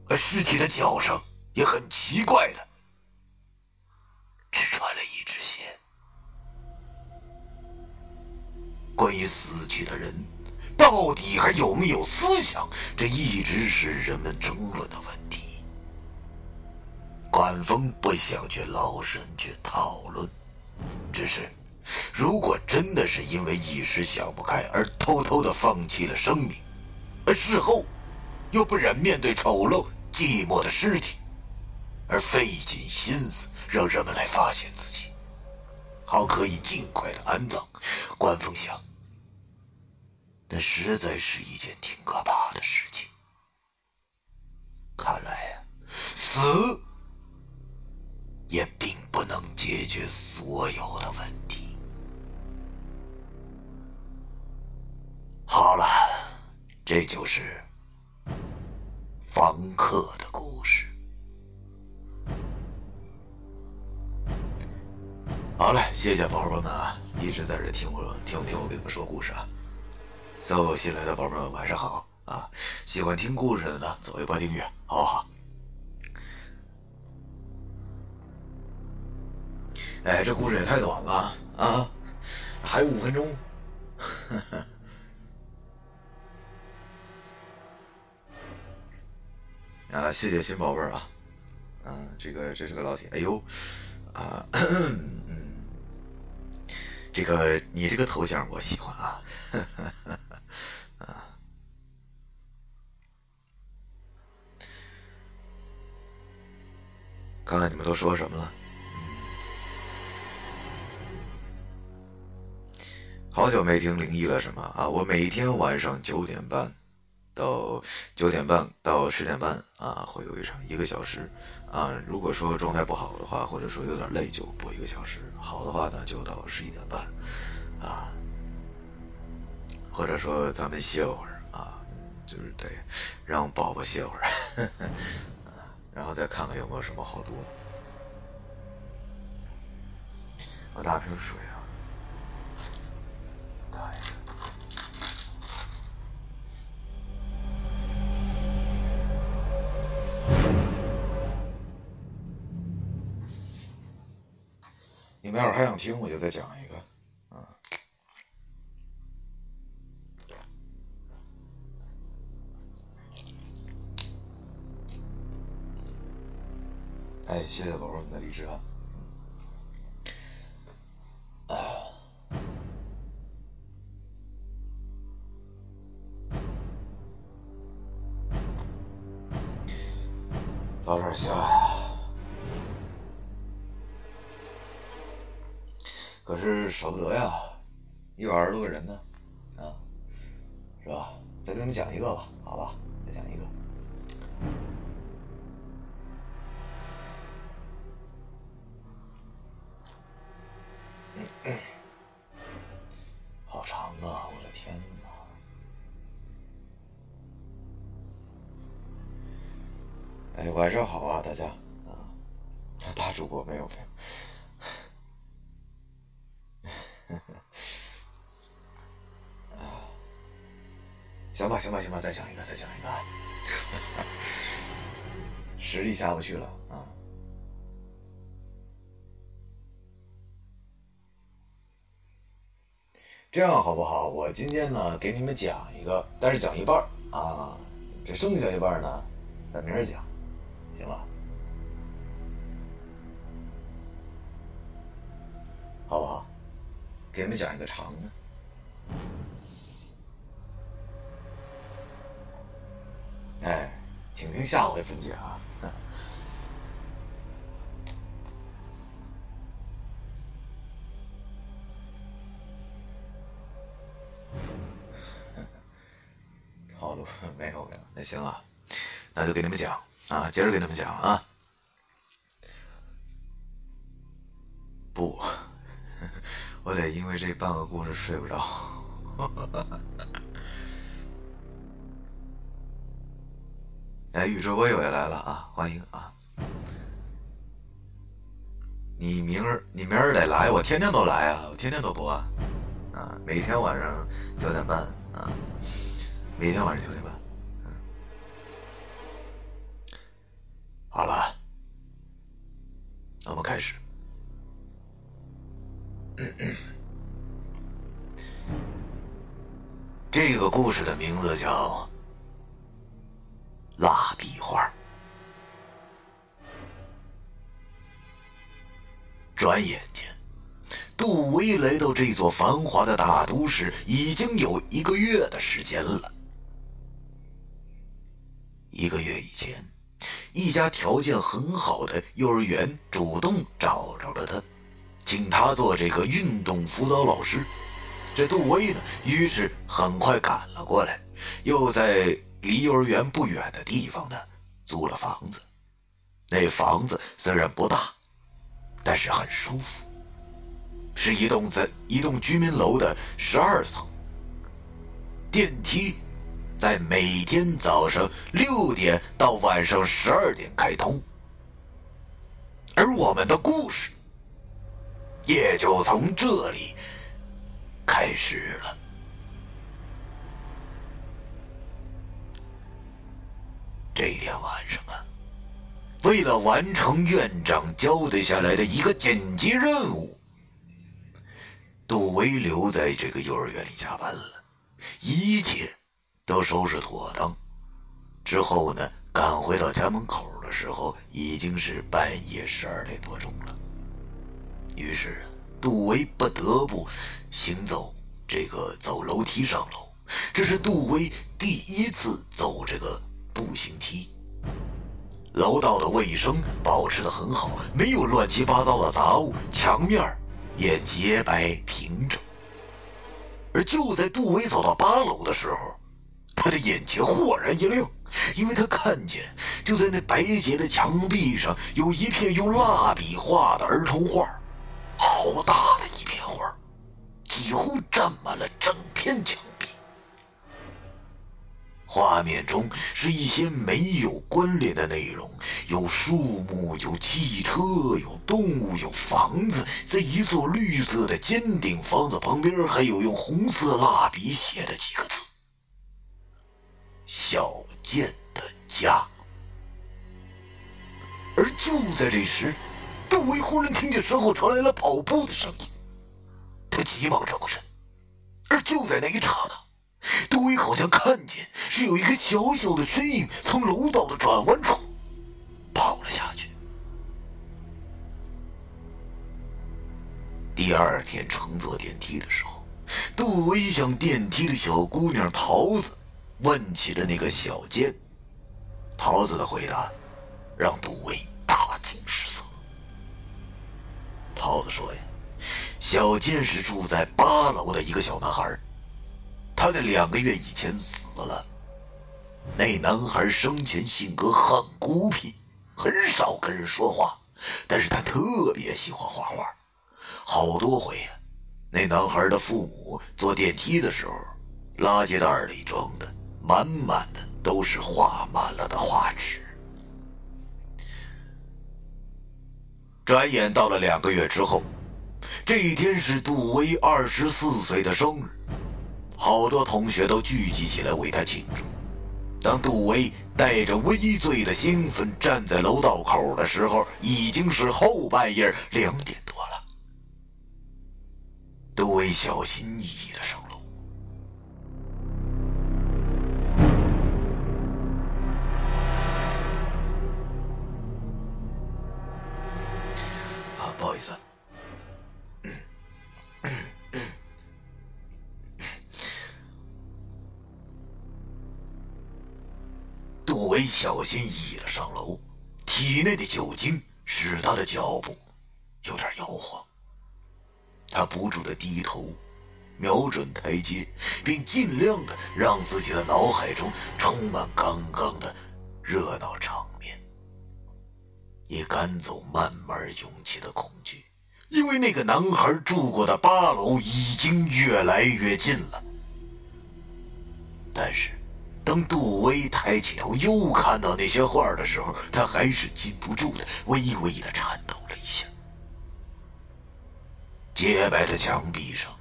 而尸体的脚上也很奇怪的，只穿了一只鞋。关于死去的人到底还有没有思想，这一直是人们争论的问题。管风不想去劳神去讨论，只是。如果真的是因为一时想不开而偷偷的放弃了生命，而事后又不忍面对丑陋寂寞的尸体，而费尽心思让人们来发现自己，好可以尽快的安葬，关峰想，那实在是一件挺可怕的事情。看来呀，死也并不能解决所有的问题。好了，这就是房客的故事。好嘞，谢谢宝宝们啊，一直在这听我听听我给你们说故事啊。所有新来的宝贝们，晚上好啊！喜欢听故事的呢，走一波订阅，好不好？哎，这故事也太短了啊，还有五分钟。啊，谢谢新宝贝儿啊，啊，这个这是个老铁，哎呦，啊，嗯，这个你这个头像我喜欢啊。哈哈哈哈啊。看看你们都说什么了？好久没听灵异了是吗？啊我每天晚上九点半到九点半到十点半啊会有一场一个小时啊。如果说状态不好的话，或者说有点累，就播一个小时；好的话呢，就到十一点半啊。或者说咱们歇会儿啊，就是得让宝宝歇会儿，然后再看看有没有什么好读的。我打瓶水啊。大爷你要是还想听，我就再讲一个啊。哎，谢谢宝宝们的荔枝啊。舍不得呀，一百二十多个人呢，啊，是吧？再给你们讲一个吧，好吧，再讲一个再讲一个，实力下不去了啊。这样好不好？我今天呢给你们讲一个，但是讲一半啊，这剩下一半呢，咱明儿讲，行吧？好不好？给你们讲一个长的。请听下回分解啊。套路没有没有，那行啊，那就给你们讲啊，接着给你们讲啊。不，我得因为这半个故事睡不着。哎，宇宙微友也来了啊，欢迎啊！你明儿你明儿得来，我天天都来啊，我天天都播啊，啊，每天晚上九点半啊，每天晚上九点半。好了，我们开始。这个故事的名字叫《转眼间，杜威来到这座繁华的大都市已经有一个月的时间了。一个月以前，一家条件很好的幼儿园主动找着了他，请他做这个运动辅导老师。这杜威呢，于是很快赶了过来，又在离幼儿园不远的地方呢租了房子。那房子虽然不大，但是很舒服，是一栋在一栋居民楼的十二层。电梯在每天早上六点到晚上十二点开通，而我们的故事也就从这里。开始了。这一天晚上啊，为了完成院长交代下来的一个紧急任务，杜威留在这个幼儿园里加班了。一切都收拾妥当之后呢，赶回到家门口的时候，已经是半夜十二点多钟了。于是。杜威不得不行走这个走楼梯上楼，这是杜威第一次走这个步行梯。楼道的卫生保持的很好，没有乱七八糟的杂物，墙面也洁白平整。而就在杜威走到八楼的时候，他的眼前豁然一亮，因为他看见就在那白洁的墙壁上有一片用蜡笔画的儿童画，好大的一片画，几乎占满了整片墙。画面中是一些没有关联的内容，有树木，有汽车，有动物，有房子。在一座绿色的尖顶房子旁边，还有用红色蜡笔写的几个字：“小健的家。”而就在这时，杜威忽然听见身后传来了跑步的声音，他急忙转过身，而就在那一刹那。杜威好像看见是有一个小小的身影从楼道的转弯处跑了下去。第二天乘坐电梯的时候，杜威向电梯的小姑娘桃子问起了那个小贱。桃子的回答让杜威大惊失色。桃子说：“呀，小贱是住在八楼的一个小男孩。”他在两个月以前死了。那男孩生前性格很孤僻，很少跟人说话，但是他特别喜欢画画。好多回呀，那男孩的父母坐电梯的时候，垃圾袋里装的满满的都是画满了的画纸。转眼到了两个月之后，这一天是杜威二十四岁的生日。好多同学都聚集起来为他庆祝。当杜威带着微醉的兴奋站在楼道口的时候，已经是后半夜两点多了。杜威小心翼翼的说小心翼翼的上楼，体内的酒精使他的脚步有点摇晃。他不住的低头，瞄准台阶，并尽量的让自己的脑海中充满刚刚的热闹场面，以赶走慢慢涌起的恐惧。因为那个男孩住过的八楼已经越来越近了，但是。当杜威抬起头又看到那些画的时候，他还是禁不住的微微的颤抖了一下。洁白的墙壁上，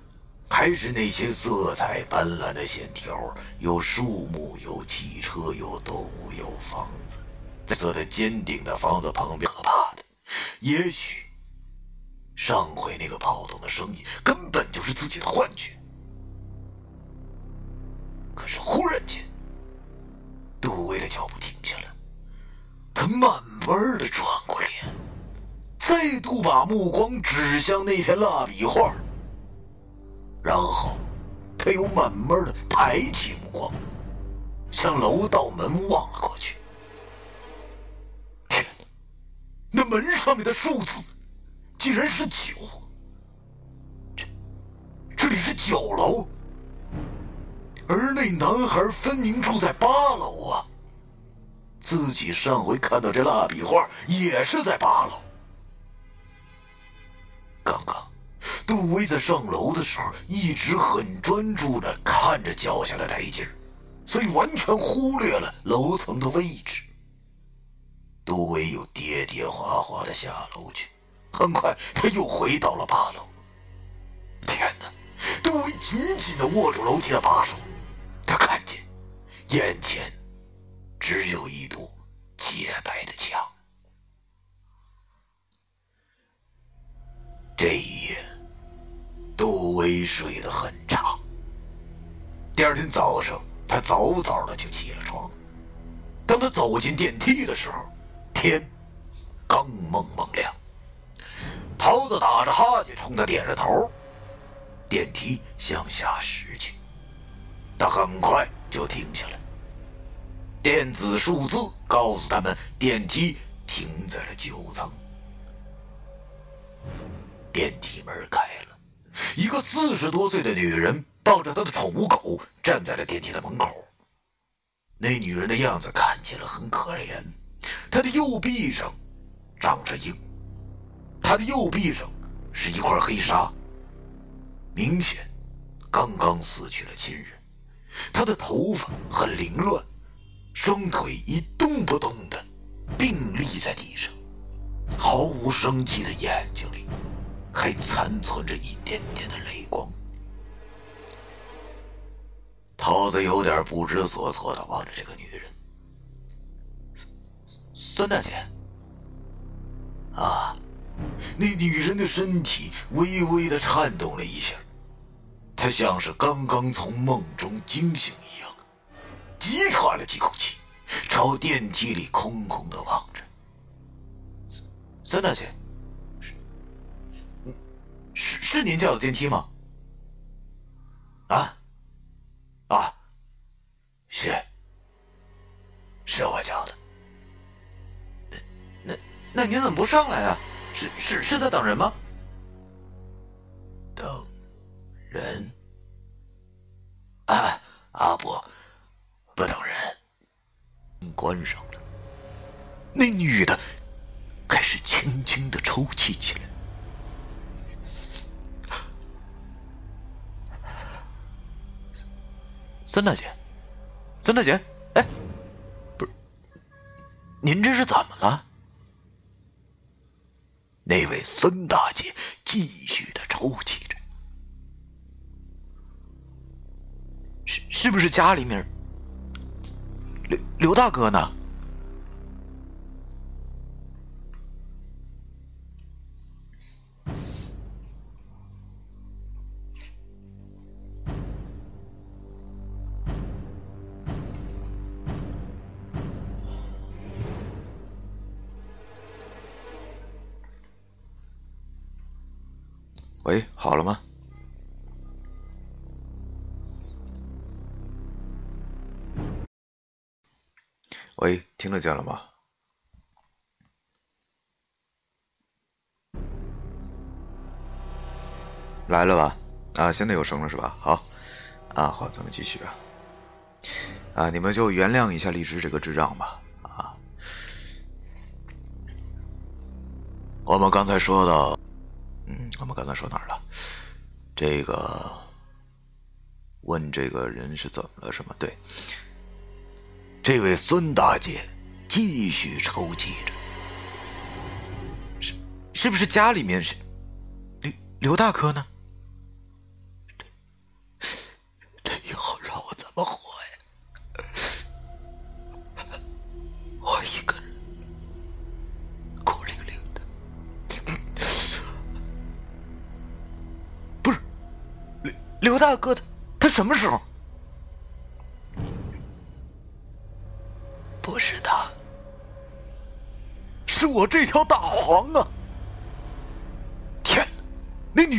还是那些色彩斑斓的线条，有树木，有汽车，有动物，有房子。在色的尖顶的房子旁边，可怕的，也许上回那个跑动的声音根本就是自己的幻觉。可是忽然间。杜威的脚步停下了，他慢慢的转过脸，再度把目光指向那片蜡笔画，然后他又慢慢的抬起目光，向楼道门望了过去。天哪，那门上面的数字竟然是九！这这里是九楼。而那男孩分明住在八楼啊！自己上回看到这蜡笔画也是在八楼。刚刚，杜威在上楼的时候一直很专注的看着脚下的台阶所以完全忽略了楼层的位置。杜威又跌跌滑滑的下楼去，很快他又回到了八楼。天哪！杜威紧紧的握住楼梯的把手。他看见，眼前只有一堵洁白的墙。这一夜，杜威睡得很差。第二天早上，他早早的就起了床。当他走进电梯的时候，天刚蒙蒙亮。桃子打着哈欠冲他点着头，电梯向下驶去。他很快就停下了。电子数字告诉他们，电梯停在了九层。电梯门开了，一个四十多岁的女人抱着她的宠物狗站在了电梯的门口。那女人的样子看起来很可怜，她的右臂上长着鹰，她的右臂上是一块黑纱，明显刚刚死去了亲人。她的头发很凌乱，双腿一动不动的并立在地上，毫无生气的眼睛里。还残存着一点点的泪光，桃子有点不知所措的望着这个女人。孙大姐，啊，那女人的身体微微的颤动了一下，他像是刚刚从梦中惊醒一样，急喘了几口气，朝电梯里空空的望着。孙大姐。是是您叫的电梯吗？啊，啊，是，是我叫的。那那您怎么不上来啊？是是是在等人吗？等人？啊啊不，不等人。关上了。那女的开始轻轻的抽泣起来。孙大姐，孙大姐，哎，不是，您这是怎么了？那位孙大姐继续的抽泣着，是是不是家里面刘刘大哥呢？喂，好了吗？喂，听得见了吗？来了吧？啊，现在有声了是吧？好，啊，好，咱们继续啊。啊，你们就原谅一下荔枝这个智障吧。啊，我们刚才说到。嗯，我们刚才说哪儿了？这个问这个人是怎么了？是吗？对，这位孙大姐继续抽泣着，是是不是家里面是刘刘大哥呢？这这以后让我怎么活呀？我一个人孤零零的，不是刘。刘大哥，他他什么时候？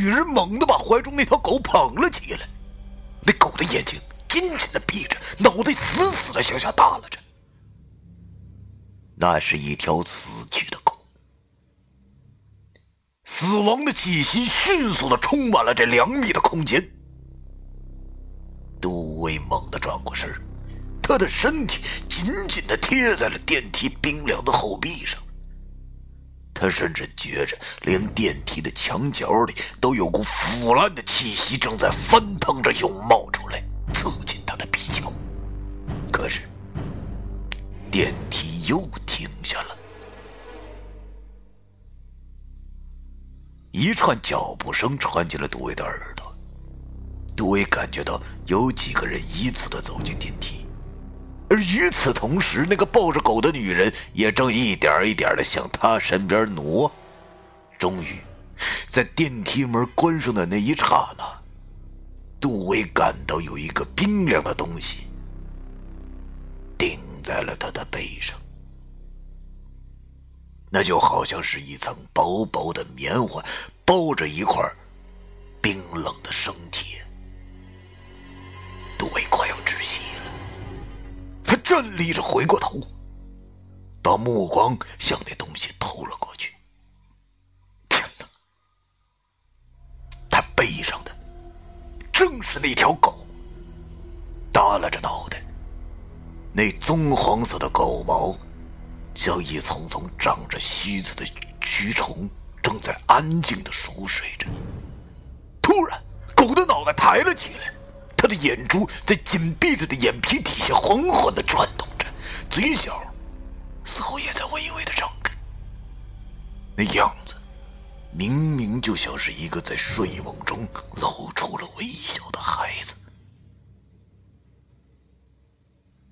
女人猛地把怀中那条狗捧了起来，那狗的眼睛紧紧的闭着，脑袋死死的向下耷拉着。那是一条死去的狗，死亡的气息迅速的充满了这两米的空间。杜威猛地转过身，他的身体紧紧地贴在了电梯冰凉的后壁上。他甚至觉着，连电梯的墙角里都有股腐烂的气息正在翻腾着涌冒出来，刺进他的鼻腔。可是，电梯又停下了，一串脚步声传进了杜威的耳朵。杜威感觉到有几个人依次的走进电梯，而与此同时，那个抱着狗的女人也正一点一点的向他身边挪。终于，在电梯门关上的那一刹那，杜威感到有一个冰凉的东西顶在了他的背上，那就好像是一层薄薄的棉花包着一块冰冷的生铁。杜威快要窒息，站立着，回过头，把目光向那东西投了过去。天哪！他背上的。正是那条狗。耷拉着脑袋，那棕黄色的狗毛，像一丛丛长着须子的蛆虫，正在安静的熟睡着。突然，狗的脑袋抬了起来，他的眼珠在紧闭着的眼皮底下缓缓的转动着，嘴角似乎也在微微的张开。那样子，明明就像是一个在睡梦中露出了微笑的孩子。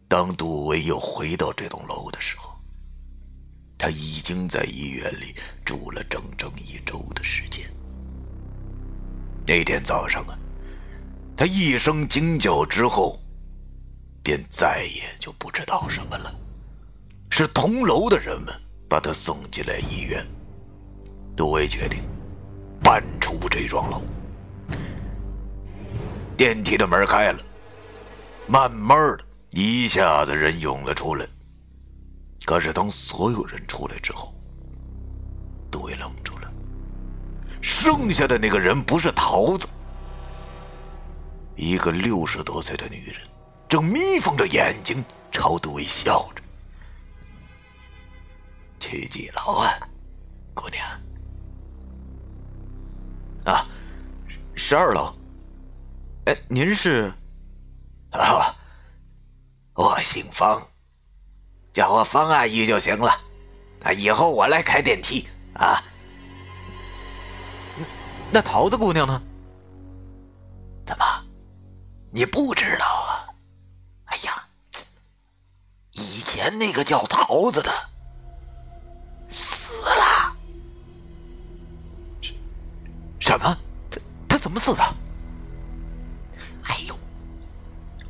当杜威又回到这栋楼的时候，他已经在医院里住了整整一周的时间。那天早上啊，他一声惊叫之后，便再也就不知道什么了。是同楼的人们把他送进了医院。杜威决定搬出这幢楼。电梯的门开了，慢慢的。一下子人涌了出来，可是当所有人出来之后，杜威愣住了。剩下的那个人不是桃子，一个六十多岁的女人，正眯缝着眼睛朝杜威笑着。去几楼啊，姑娘？啊，十二楼。哎，您是？啊。我姓方，叫我方阿姨就行了。那以后我来开电梯啊。那桃子姑娘呢？怎么，你不知道啊？哎呀，以前那个叫桃子的死了。什么？他他怎么死的？哎呦，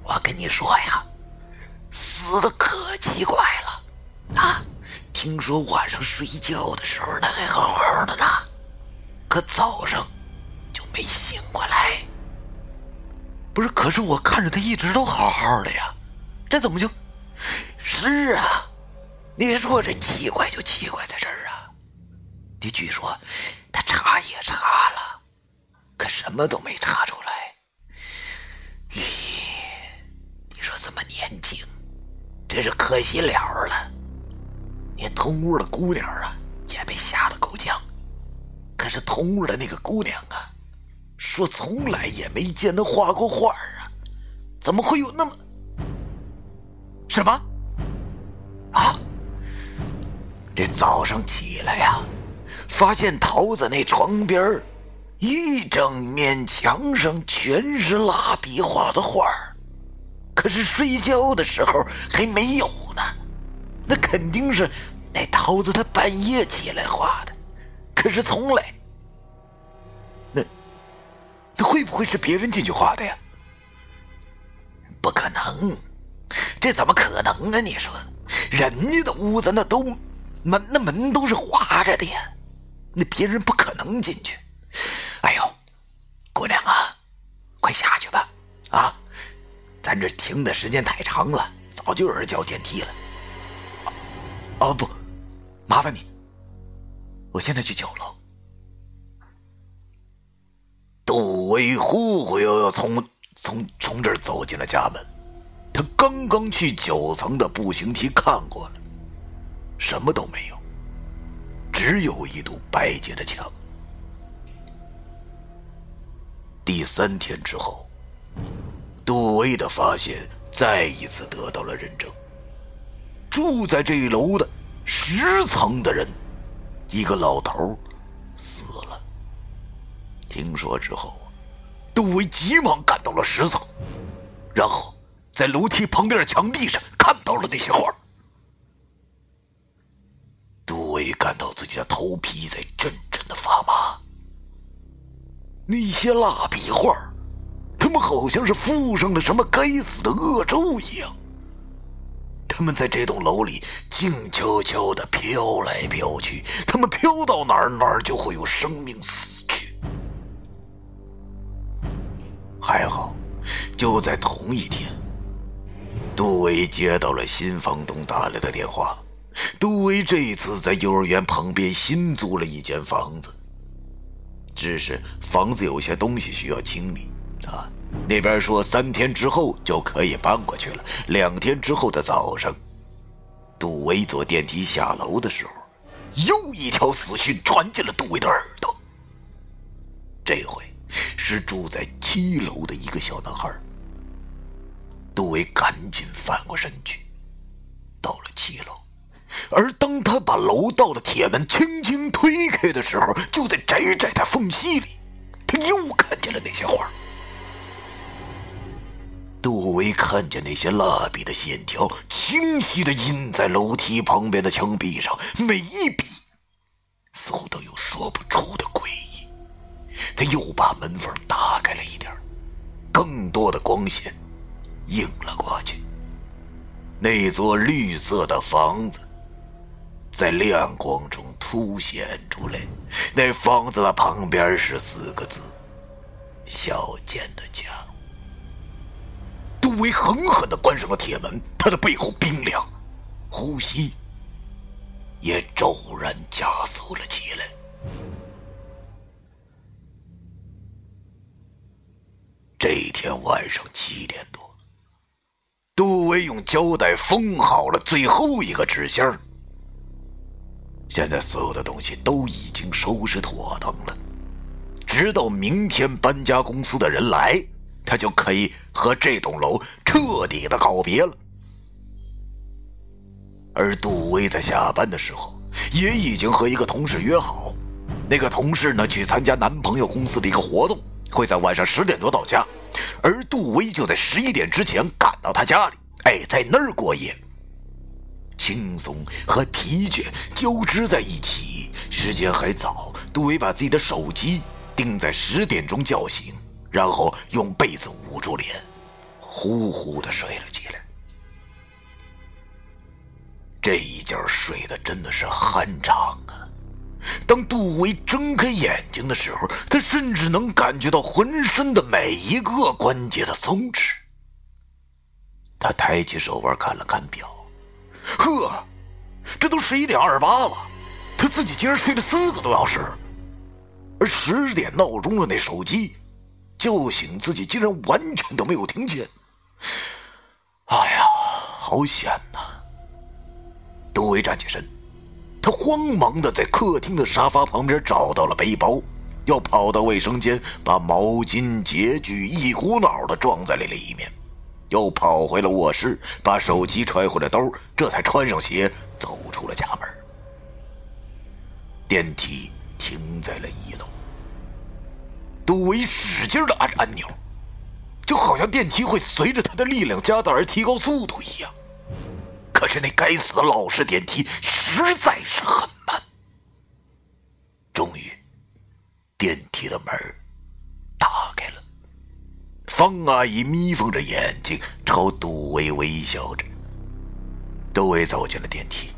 我跟你说呀。死的可奇怪了，啊！听说晚上睡觉的时候那还好好的呢，可早上就没醒过来。不是，可是我看着他一直都好好的呀，这怎么就？是啊，你说这奇怪就奇怪在这儿啊！你据说他查也查了，可什么都没查出来。咦，你说这么年轻？真是可惜了了，你同屋的姑娘啊也被吓得够呛。可是同屋的那个姑娘啊，说从来也没见他画过画啊，怎么会有那么什么？啊？这早上起来呀，发现桃子那床边一整面墙上全是蜡笔画的画。可是睡觉的时候还没有呢，那肯定是那桃子他半夜起来画的。可是从来，会不会是别人进去画的呀？不可能，这怎么可能呢？你说，人家的屋子那都门那门都是划着的呀，那别人不可能进去。哎呦，姑娘啊，快下去吧，啊！咱这停的时间太长了，早就有人叫电梯了。哦不，麻烦你，我现在去九楼。杜威忽忽悠悠从从从这儿走进了家门，他刚刚去九层的步行梯看过了，什么都没有，只有一堵白洁的墙。第三天之后。杜威的发现再一次得到了认证。住在这一楼的十层的人，一个老头死了。听说之后，杜威急忙赶到了十层，然后在楼梯旁边的墙壁上看到了那些画。杜威感到自己的头皮在阵阵的发麻。那些蜡笔画。他们好像是附上了什么该死的恶咒一样。他们在这栋楼里静悄悄地飘来飘去，他们飘到哪儿，哪儿就会有生命死还好，就在同一天，杜威接到了新房东打来的电话。杜威这一次在幼儿园旁边新租了一间房子，只是房子有些东西需要清理。啊，那边说三天之后就可以搬过去了。两天之后的早上，杜威坐电梯下楼的时候，又一条死讯传进了杜威的耳朵。这回是住在七楼的一个小男孩。杜威赶紧翻过身去，到了七楼。而当他把楼道的铁门轻轻推开的时候，就在窄窄的缝隙里，他又看见了那些画。杜威看见那些蜡笔的线条清晰的印在楼梯旁边的墙壁上，每一笔似乎都有说不出的诡异。他又把门缝打开了一点，更多的光线映了过去。那座绿色的房子。在亮光中凸显出来。那房子的旁边是四个字：“小贱的家。”杜威狠狠的关上了铁门，他的背后冰凉，呼吸也骤然加速了起来。这一天晚上七点多，杜威用胶带封好了最后一个纸箱。现在所有的东西都已经收拾妥当了，直到明天搬家公司的人来，他就可以和这栋楼彻底的告别了。而杜威在下班的时候，也已经和一个同事约好，那个同事呢去参加男朋友公司的一个活动，会在晚上十点多到家，而杜威就在十一点之前赶到他家里，哎，在那儿过夜。轻松和疲倦交织在一起。时间还早，杜威把自己的手机定在十点钟叫醒，然后用被子捂住脸，呼呼的睡了起来。这一觉睡得真的是酣畅啊！当杜威睁开眼睛的时候，他甚至能感觉到浑身的每一个关节的松弛。他抬起手腕看了看表。呵，这都十一点二十八了，他自己竟然睡了四个多小时，而十点闹钟的那手机叫醒自己，竟然完全都没有听见。哎呀，好险呐！杜威站起身，他慌忙的在客厅的沙发旁边找到了背包，要跑到卫生间把毛巾、洁具一股脑的装在了里面。又跑回了卧室，把手机揣回了兜，这才穿上鞋走出了家门。电梯停在了一楼，杜威使劲的按着按钮，就好像电梯会随着他的力量加大而提高速度一样。可是那该死的老式电梯实在是很慢。终于，电梯的门打开了。方阿姨眯缝着眼睛朝杜威微笑着。杜威走进了电梯，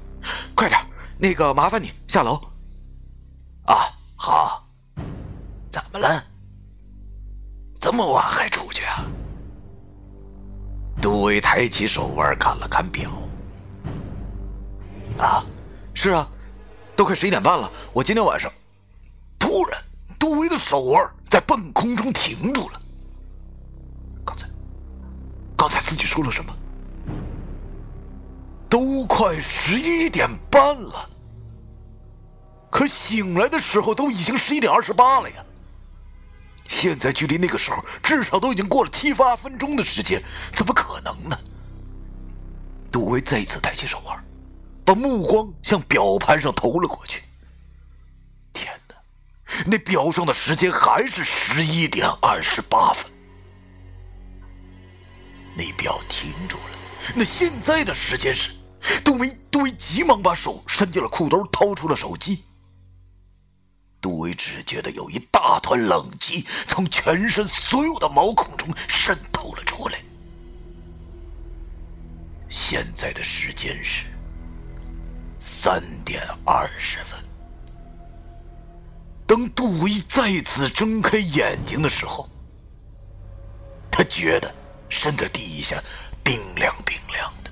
快点，那个麻烦你下楼。啊，好。怎么了？这么晚还出去啊？杜威抬起手腕看了看表。啊，是啊，都快十一点半了。我今天晚上……突然，杜威的手腕在半空中停住了。刚才刚才自己说了什么？都快十一点半了，可醒来的时候都已经十一点二十八了呀。现在距离那个时候至少都已经过了七八分钟的时间，怎么可能呢？杜威再一次抬起手腕，把目光向表盘上投了过去。天哪，那表上的时间还是十一点二十八分。那表停住了。那现在的时间是？杜威，杜威急忙把手伸进了裤兜，掏出了手机。杜威只觉得有一大团冷气从全身所有的毛孔中渗透了出来。现在的时间是三点二十分。当杜威再次睁开眼睛的时候，他觉得。身在地下，冰凉冰凉的。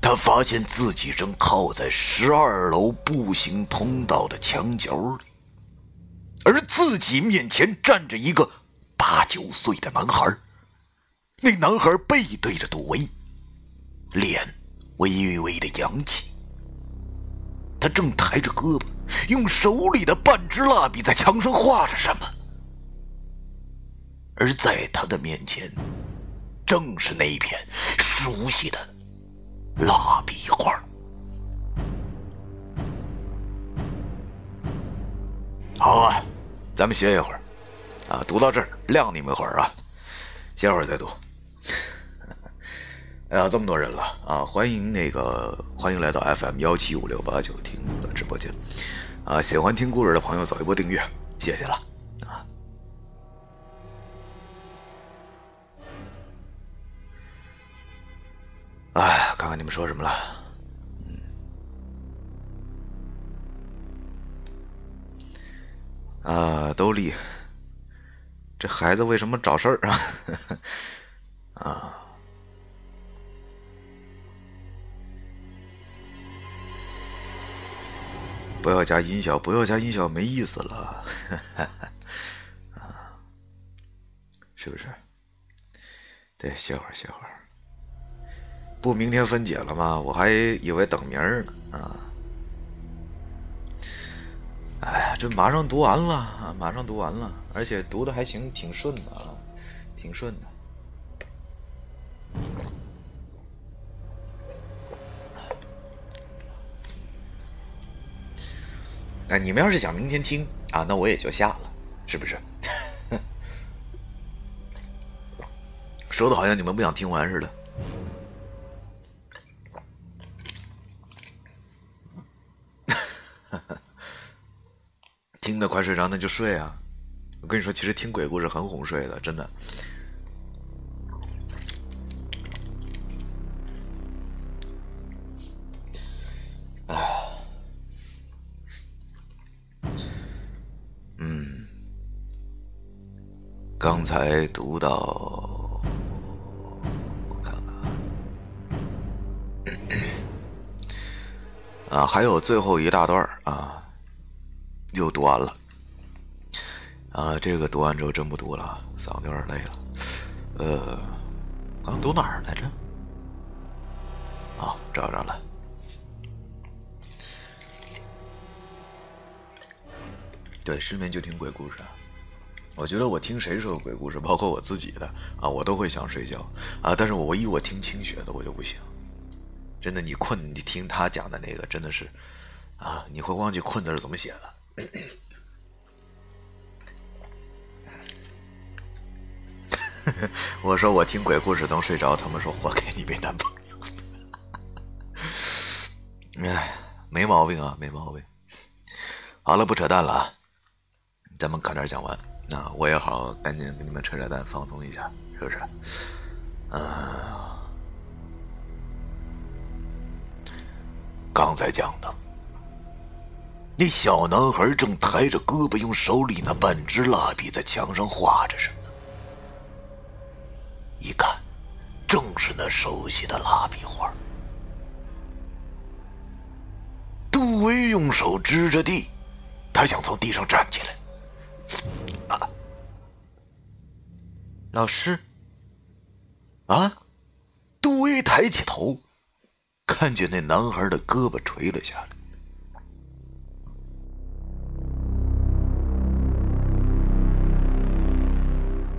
他发现自己正靠在十二楼步行通道的墙角里，而自己面前站着一个八九岁的男孩。那男孩背对着杜威，脸微微的扬起。他正抬着胳膊，用手里的半支蜡笔在墙上画着什么。而在他的面前，正是那一片熟悉的蜡笔画。好啊，咱们歇一会儿，啊，读到这儿晾你们一会儿啊，歇会儿再读。哎呀，这么多人了啊！欢迎那个，欢迎来到 FM 幺七五六八九听组的直播间啊！喜欢听故事的朋友，走一波订阅，谢谢了啊！哎，看看你们说什么了？啊，都立，这孩子为什么找事儿啊？啊！不要加音效，不要加音效，没意思了，啊，是不是？对，歇会儿，歇会儿。不，明天分解了吗？我还以为等明儿呢，啊。哎呀，这马上读完了！马上读完了，而且读的还行，挺顺的啊，挺顺的。哎，你们要是想明天听啊，那我也就下了，是不是？说的好像你们不想听完似的。听的快睡着，那就睡啊！我跟你说，其实听鬼故事很哄睡的，真的。刚才读到，我看看啊，还有最后一大段啊，又读完了啊。这个读完之后真不读了，嗓子有点累了。呃，刚读哪儿来着？啊，找着了。对，失眠就听鬼故事。我觉得我听谁说的鬼故事，包括我自己的啊，我都会想睡觉啊。但是我一我听清雪的，我就不行。真的，你困，你听他讲的那个，真的是啊，你会忘记困字是怎么写的。我说我听鬼故事能睡着，他们说活该你没男朋友。哎，没毛病啊，没毛病。好了，不扯淡了啊，咱们快点讲完。那我也好，赶紧给你们扯扯淡，放松一下，是不是？啊，刚才讲的，那小男孩正抬着胳膊，用手里那半支蜡笔在墙上画着什么。一看，正是那熟悉的蜡笔画。杜威用手支着地，他想从地上站起来。老师，啊！杜威抬起头，看见那男孩的胳膊垂了下来。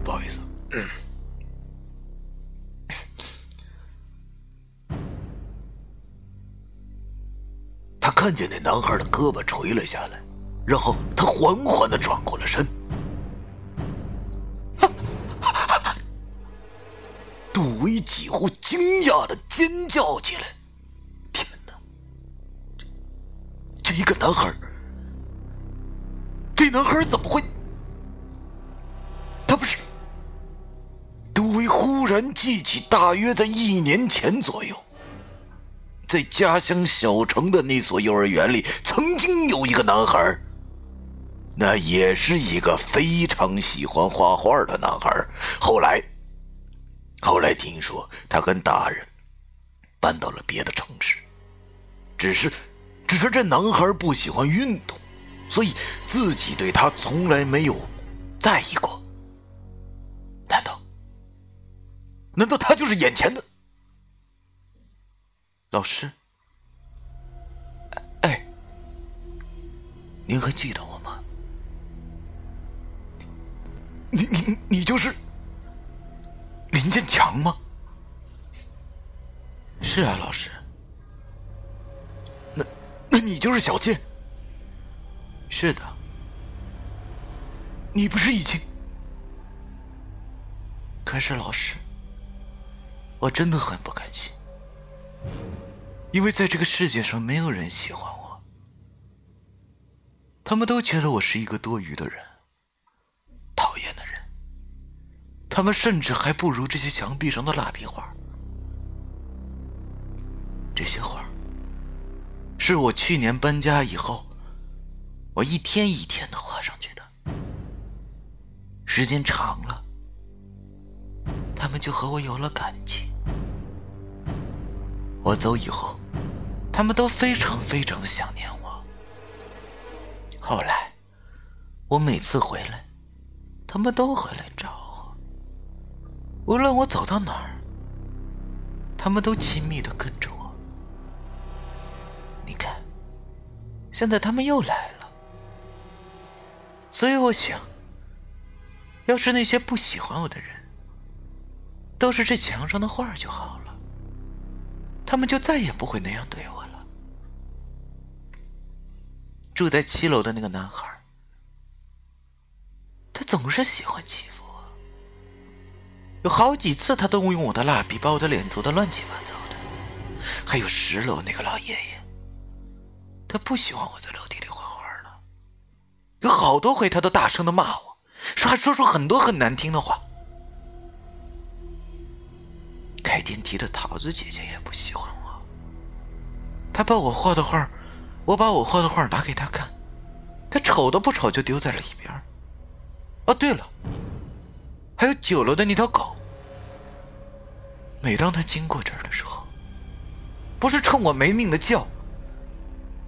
不好意思，他看见那男孩的胳膊垂了下来，然后他缓缓的转过了身。杜威几乎惊讶的尖叫起来：“天哪！这一个男孩，这男孩怎么会？他不是……”杜威忽然记起，大约在一年前左右，在家乡小城的那所幼儿园里，曾经有一个男孩，那也是一个非常喜欢画画的男孩。后来。后来听说他跟大人搬到了别的城市，只是，只是这男孩不喜欢运动，所以自己对他从来没有在意过。难道？难道他就是眼前的老师？哎，您还记得我吗？你你你就是林建强吗？是啊，老师。那那你就是小贱？是的。你不是已经？可是老师，我真的很不甘心，因为在这个世界上没有人喜欢我，他们都觉得我是一个多余的人，讨厌的人。他们甚至还不如这些墙壁上的蜡笔画。这些画是我去年搬家以后，我一天一天的画上去的，时间长了。他们就和我有了感情。我走以后，他们都非常非常的想念我。后来，我每次回来，他们都会来找我。无论我走到哪儿，他们都亲密的跟着我。你看，现在他们又来了。所以我想，要是那些不喜欢我的人，都是这墙上的画就好了，他们就再也不会那样对我了。住在七楼的那个男孩，他总是喜欢欺负，有好几次他都用我的蜡笔把我的脸涂得乱七八糟的。还有十楼那个老爷爷，他不喜欢我在楼梯里画画了，有好多回他都大声的骂我，说还说出很多很难听的话。开电梯的桃子姐姐也不喜欢我。她把我画的画，我把我画的画拿给她看，她瞅都不瞅就丢在了一边。哦，对了，还有九楼的那条狗。每当他经过这儿的时候，不是冲我没命的叫，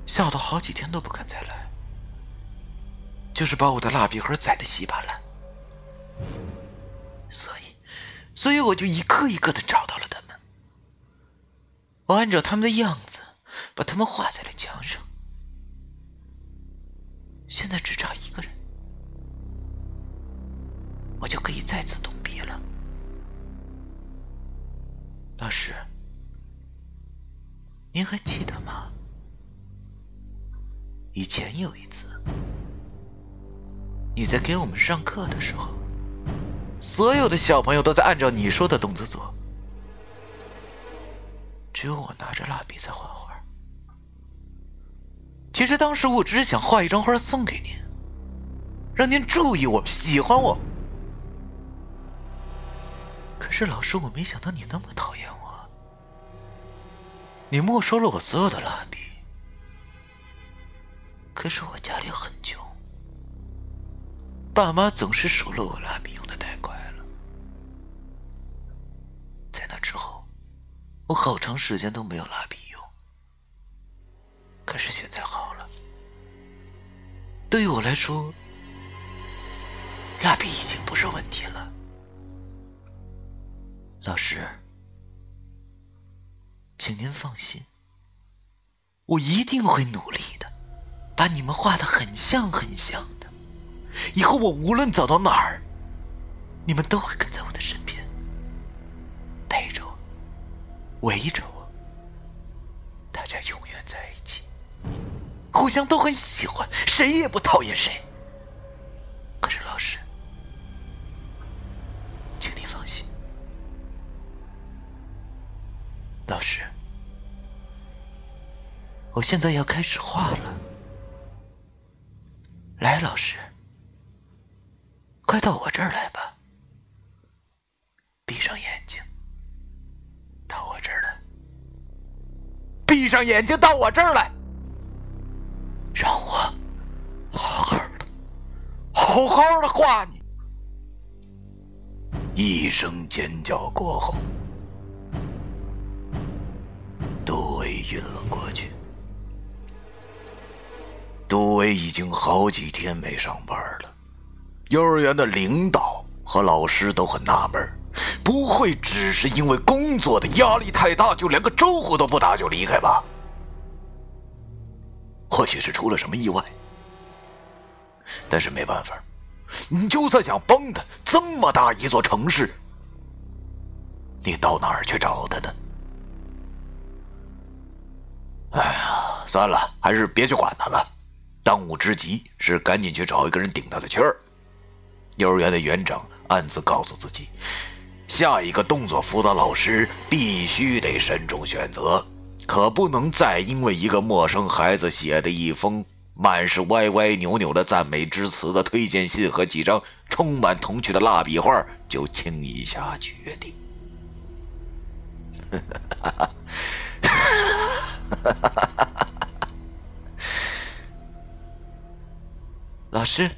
笑得好几天都不敢再来，就是把我的蜡笔盒宰得稀巴烂。所以。所以我就一个一个的找到了他们，我按照他们的样子把他们画在了墙上。现在只差一个人，我就可以再次动笔了。老师，您还记得吗？以前有一次，你在给我们上课的时候。所有的小朋友都在按照你说的动作做，只有我拿着蜡笔在画画。其实当时我只是想画一张画送给您，让您注意我、喜欢我。可是老师，我没想到你那么讨厌我，你没收了我所有的蜡笔。可是我家里很穷，爸妈总是数落我蜡笔用的太快了。在那之后。我好长时间都没有蜡笔用，可是现在好了。对于我来说，蜡笔已经不是问题了。老师，请您放心，我一定会努力的，把你们画的很像很像的。以后我无论走到哪儿，你们都会跟在我的身边。陪着我围着我，大家永远在一起，互相都很喜欢，谁也不讨厌谁。可是老师，老师，我现在要开始画了。来，老师，快到我这儿来吧，闭上眼睛。到我这儿来闭上眼睛，到我这儿来，让我好好的、好好的画你。一声尖叫过后，晕了过去。杜威。已经好几天没上班了，幼儿园的领导和老师都很纳闷，不会只是因为工作的压力太大，就连个招呼都不打就离开吧？或许是出了什么意外，但是没办法，你就算想帮他，这么大一座城市，你到哪儿去找他呢？哎呀，算了，还是别去管他了。当务之急是赶紧去找一个人顶他的气儿。幼儿园的园长暗自告诉自己，下一个动作辅导老师必须得慎重选择，可不能再因为一个陌生孩子写的一封满是歪歪扭扭的赞美之词的推荐信和几张充满童趣的蜡笔画就轻易下决定。老师，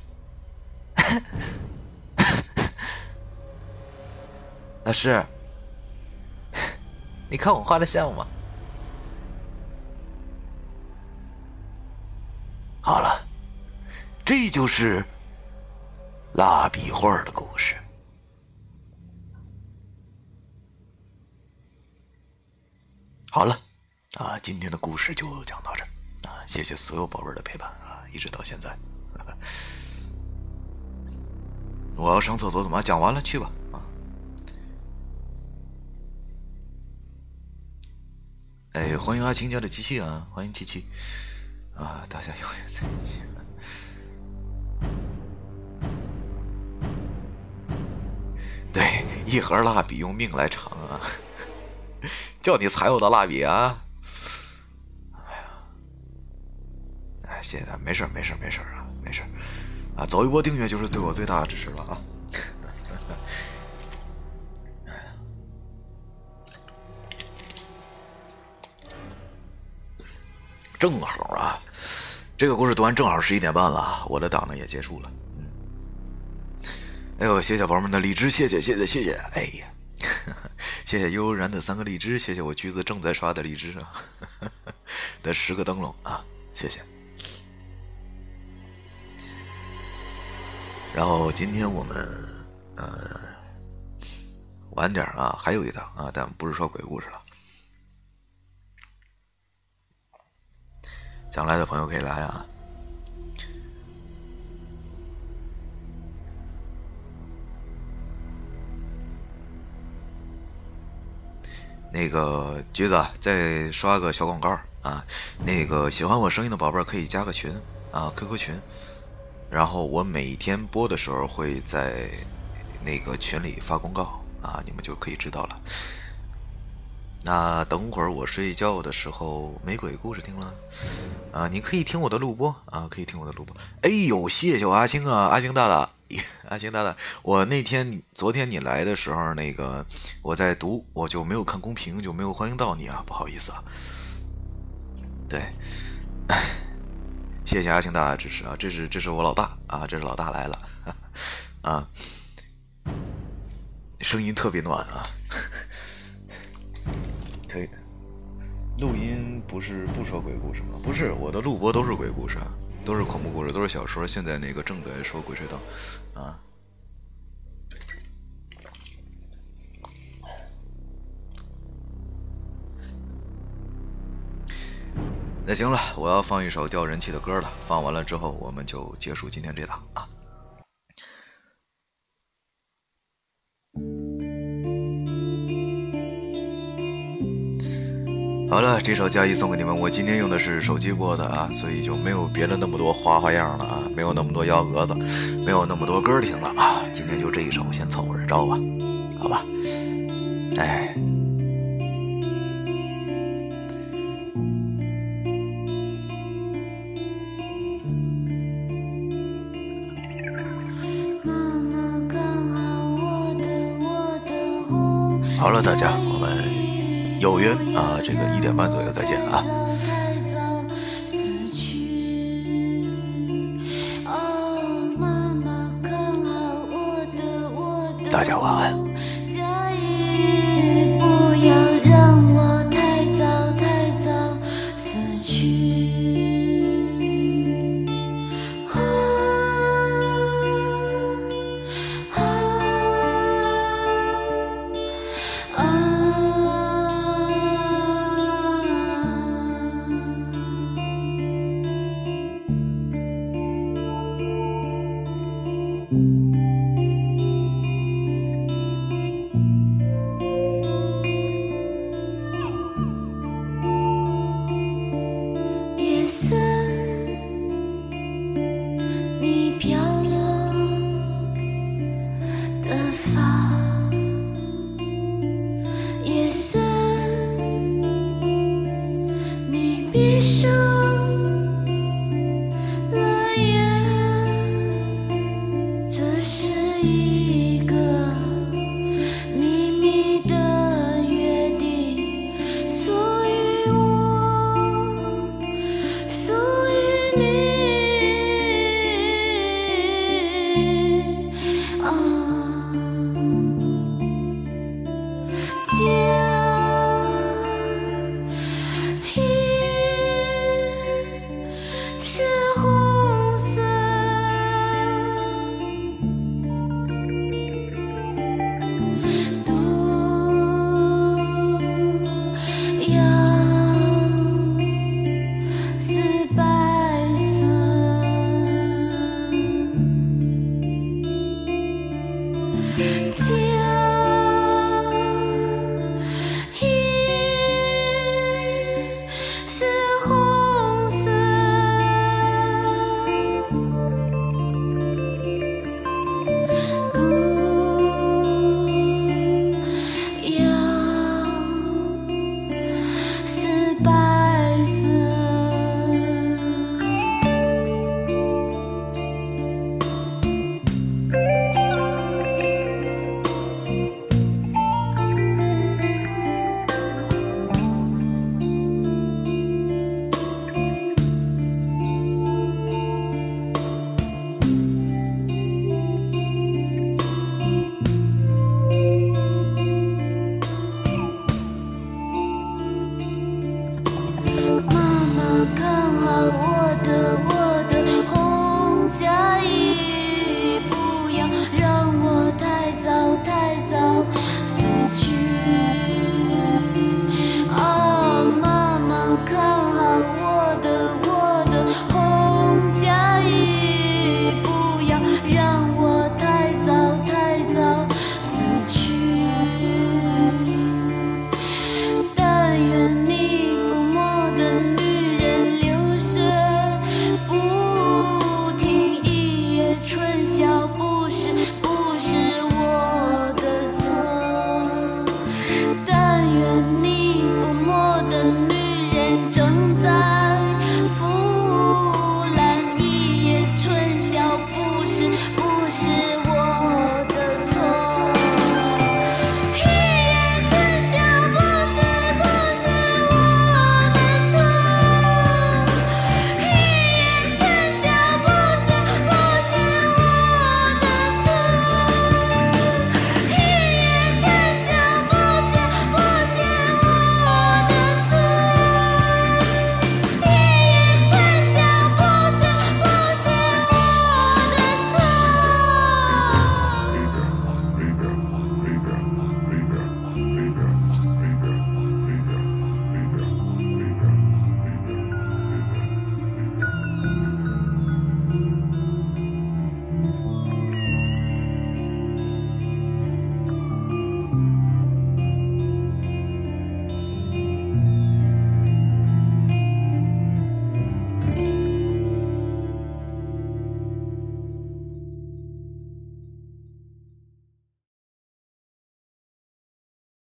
老师，你看我画的像吗？好了，这就是蜡笔画的故事。好了，啊，今天的故事就讲到这啊！谢谢所有宝贝的陪伴啊，一直到现在。我要上厕所，怎么讲完了？去吧，啊！哎，欢迎阿青家的机器啊，欢迎七七啊！大家永远在一起。对，一盒蜡笔用命来偿啊！叫你踩我的蜡笔啊！谢谢他，没事没事没事啊。没事，啊，走一波订阅就是对我最大的支持了啊！正好啊，这个故事读完正好十一点半了，我的档呢也结束了。嗯，哎呦，谢谢宝宝们的荔枝，谢谢谢谢谢谢！哎呀，谢谢悠悠然的三个荔枝，谢谢我橘子正在刷的荔枝啊 的十个灯笼啊，谢谢。然后今天我们呃晚点啊，还有一档啊，但不是说鬼故事了。想来的朋友可以来啊。那个橘子再刷个小广告啊，那个喜欢我声音的宝贝儿可以加个群啊，QQ 群。然后我每天播的时候会在那个群里发公告啊，你们就可以知道了。那等会儿我睡觉的时候没鬼故事听了啊，你可以听我的录播啊，可以听我的录播。哎呦，谢谢我阿星啊，阿星大大，阿星大大，我那天昨天你来的时候，那个我在读，我就没有看公屏，就没有欢迎到你啊，不好意思啊。对。谢谢阿星大家支持啊！这是这是我老大啊！这是老大来了 啊！声音特别暖啊！可以，录音不是不说鬼故事吗？不是，我的录播都是鬼故事，都是恐怖故事，都是小说。现在那个正在说《鬼吹灯》啊。那行了，我要放一首掉人气的歌了。放完了之后，我们就结束今天这档啊。好了，这首嘉怡送给你们。我今天用的是手机播的啊，所以就没有别的那么多花花样了啊，没有那么多幺蛾子，没有那么多歌听了啊。今天就这一首，先凑合着着吧，好吧？哎。好了，大家，我们有约啊，这个一点半左右再见啊！大家晚安。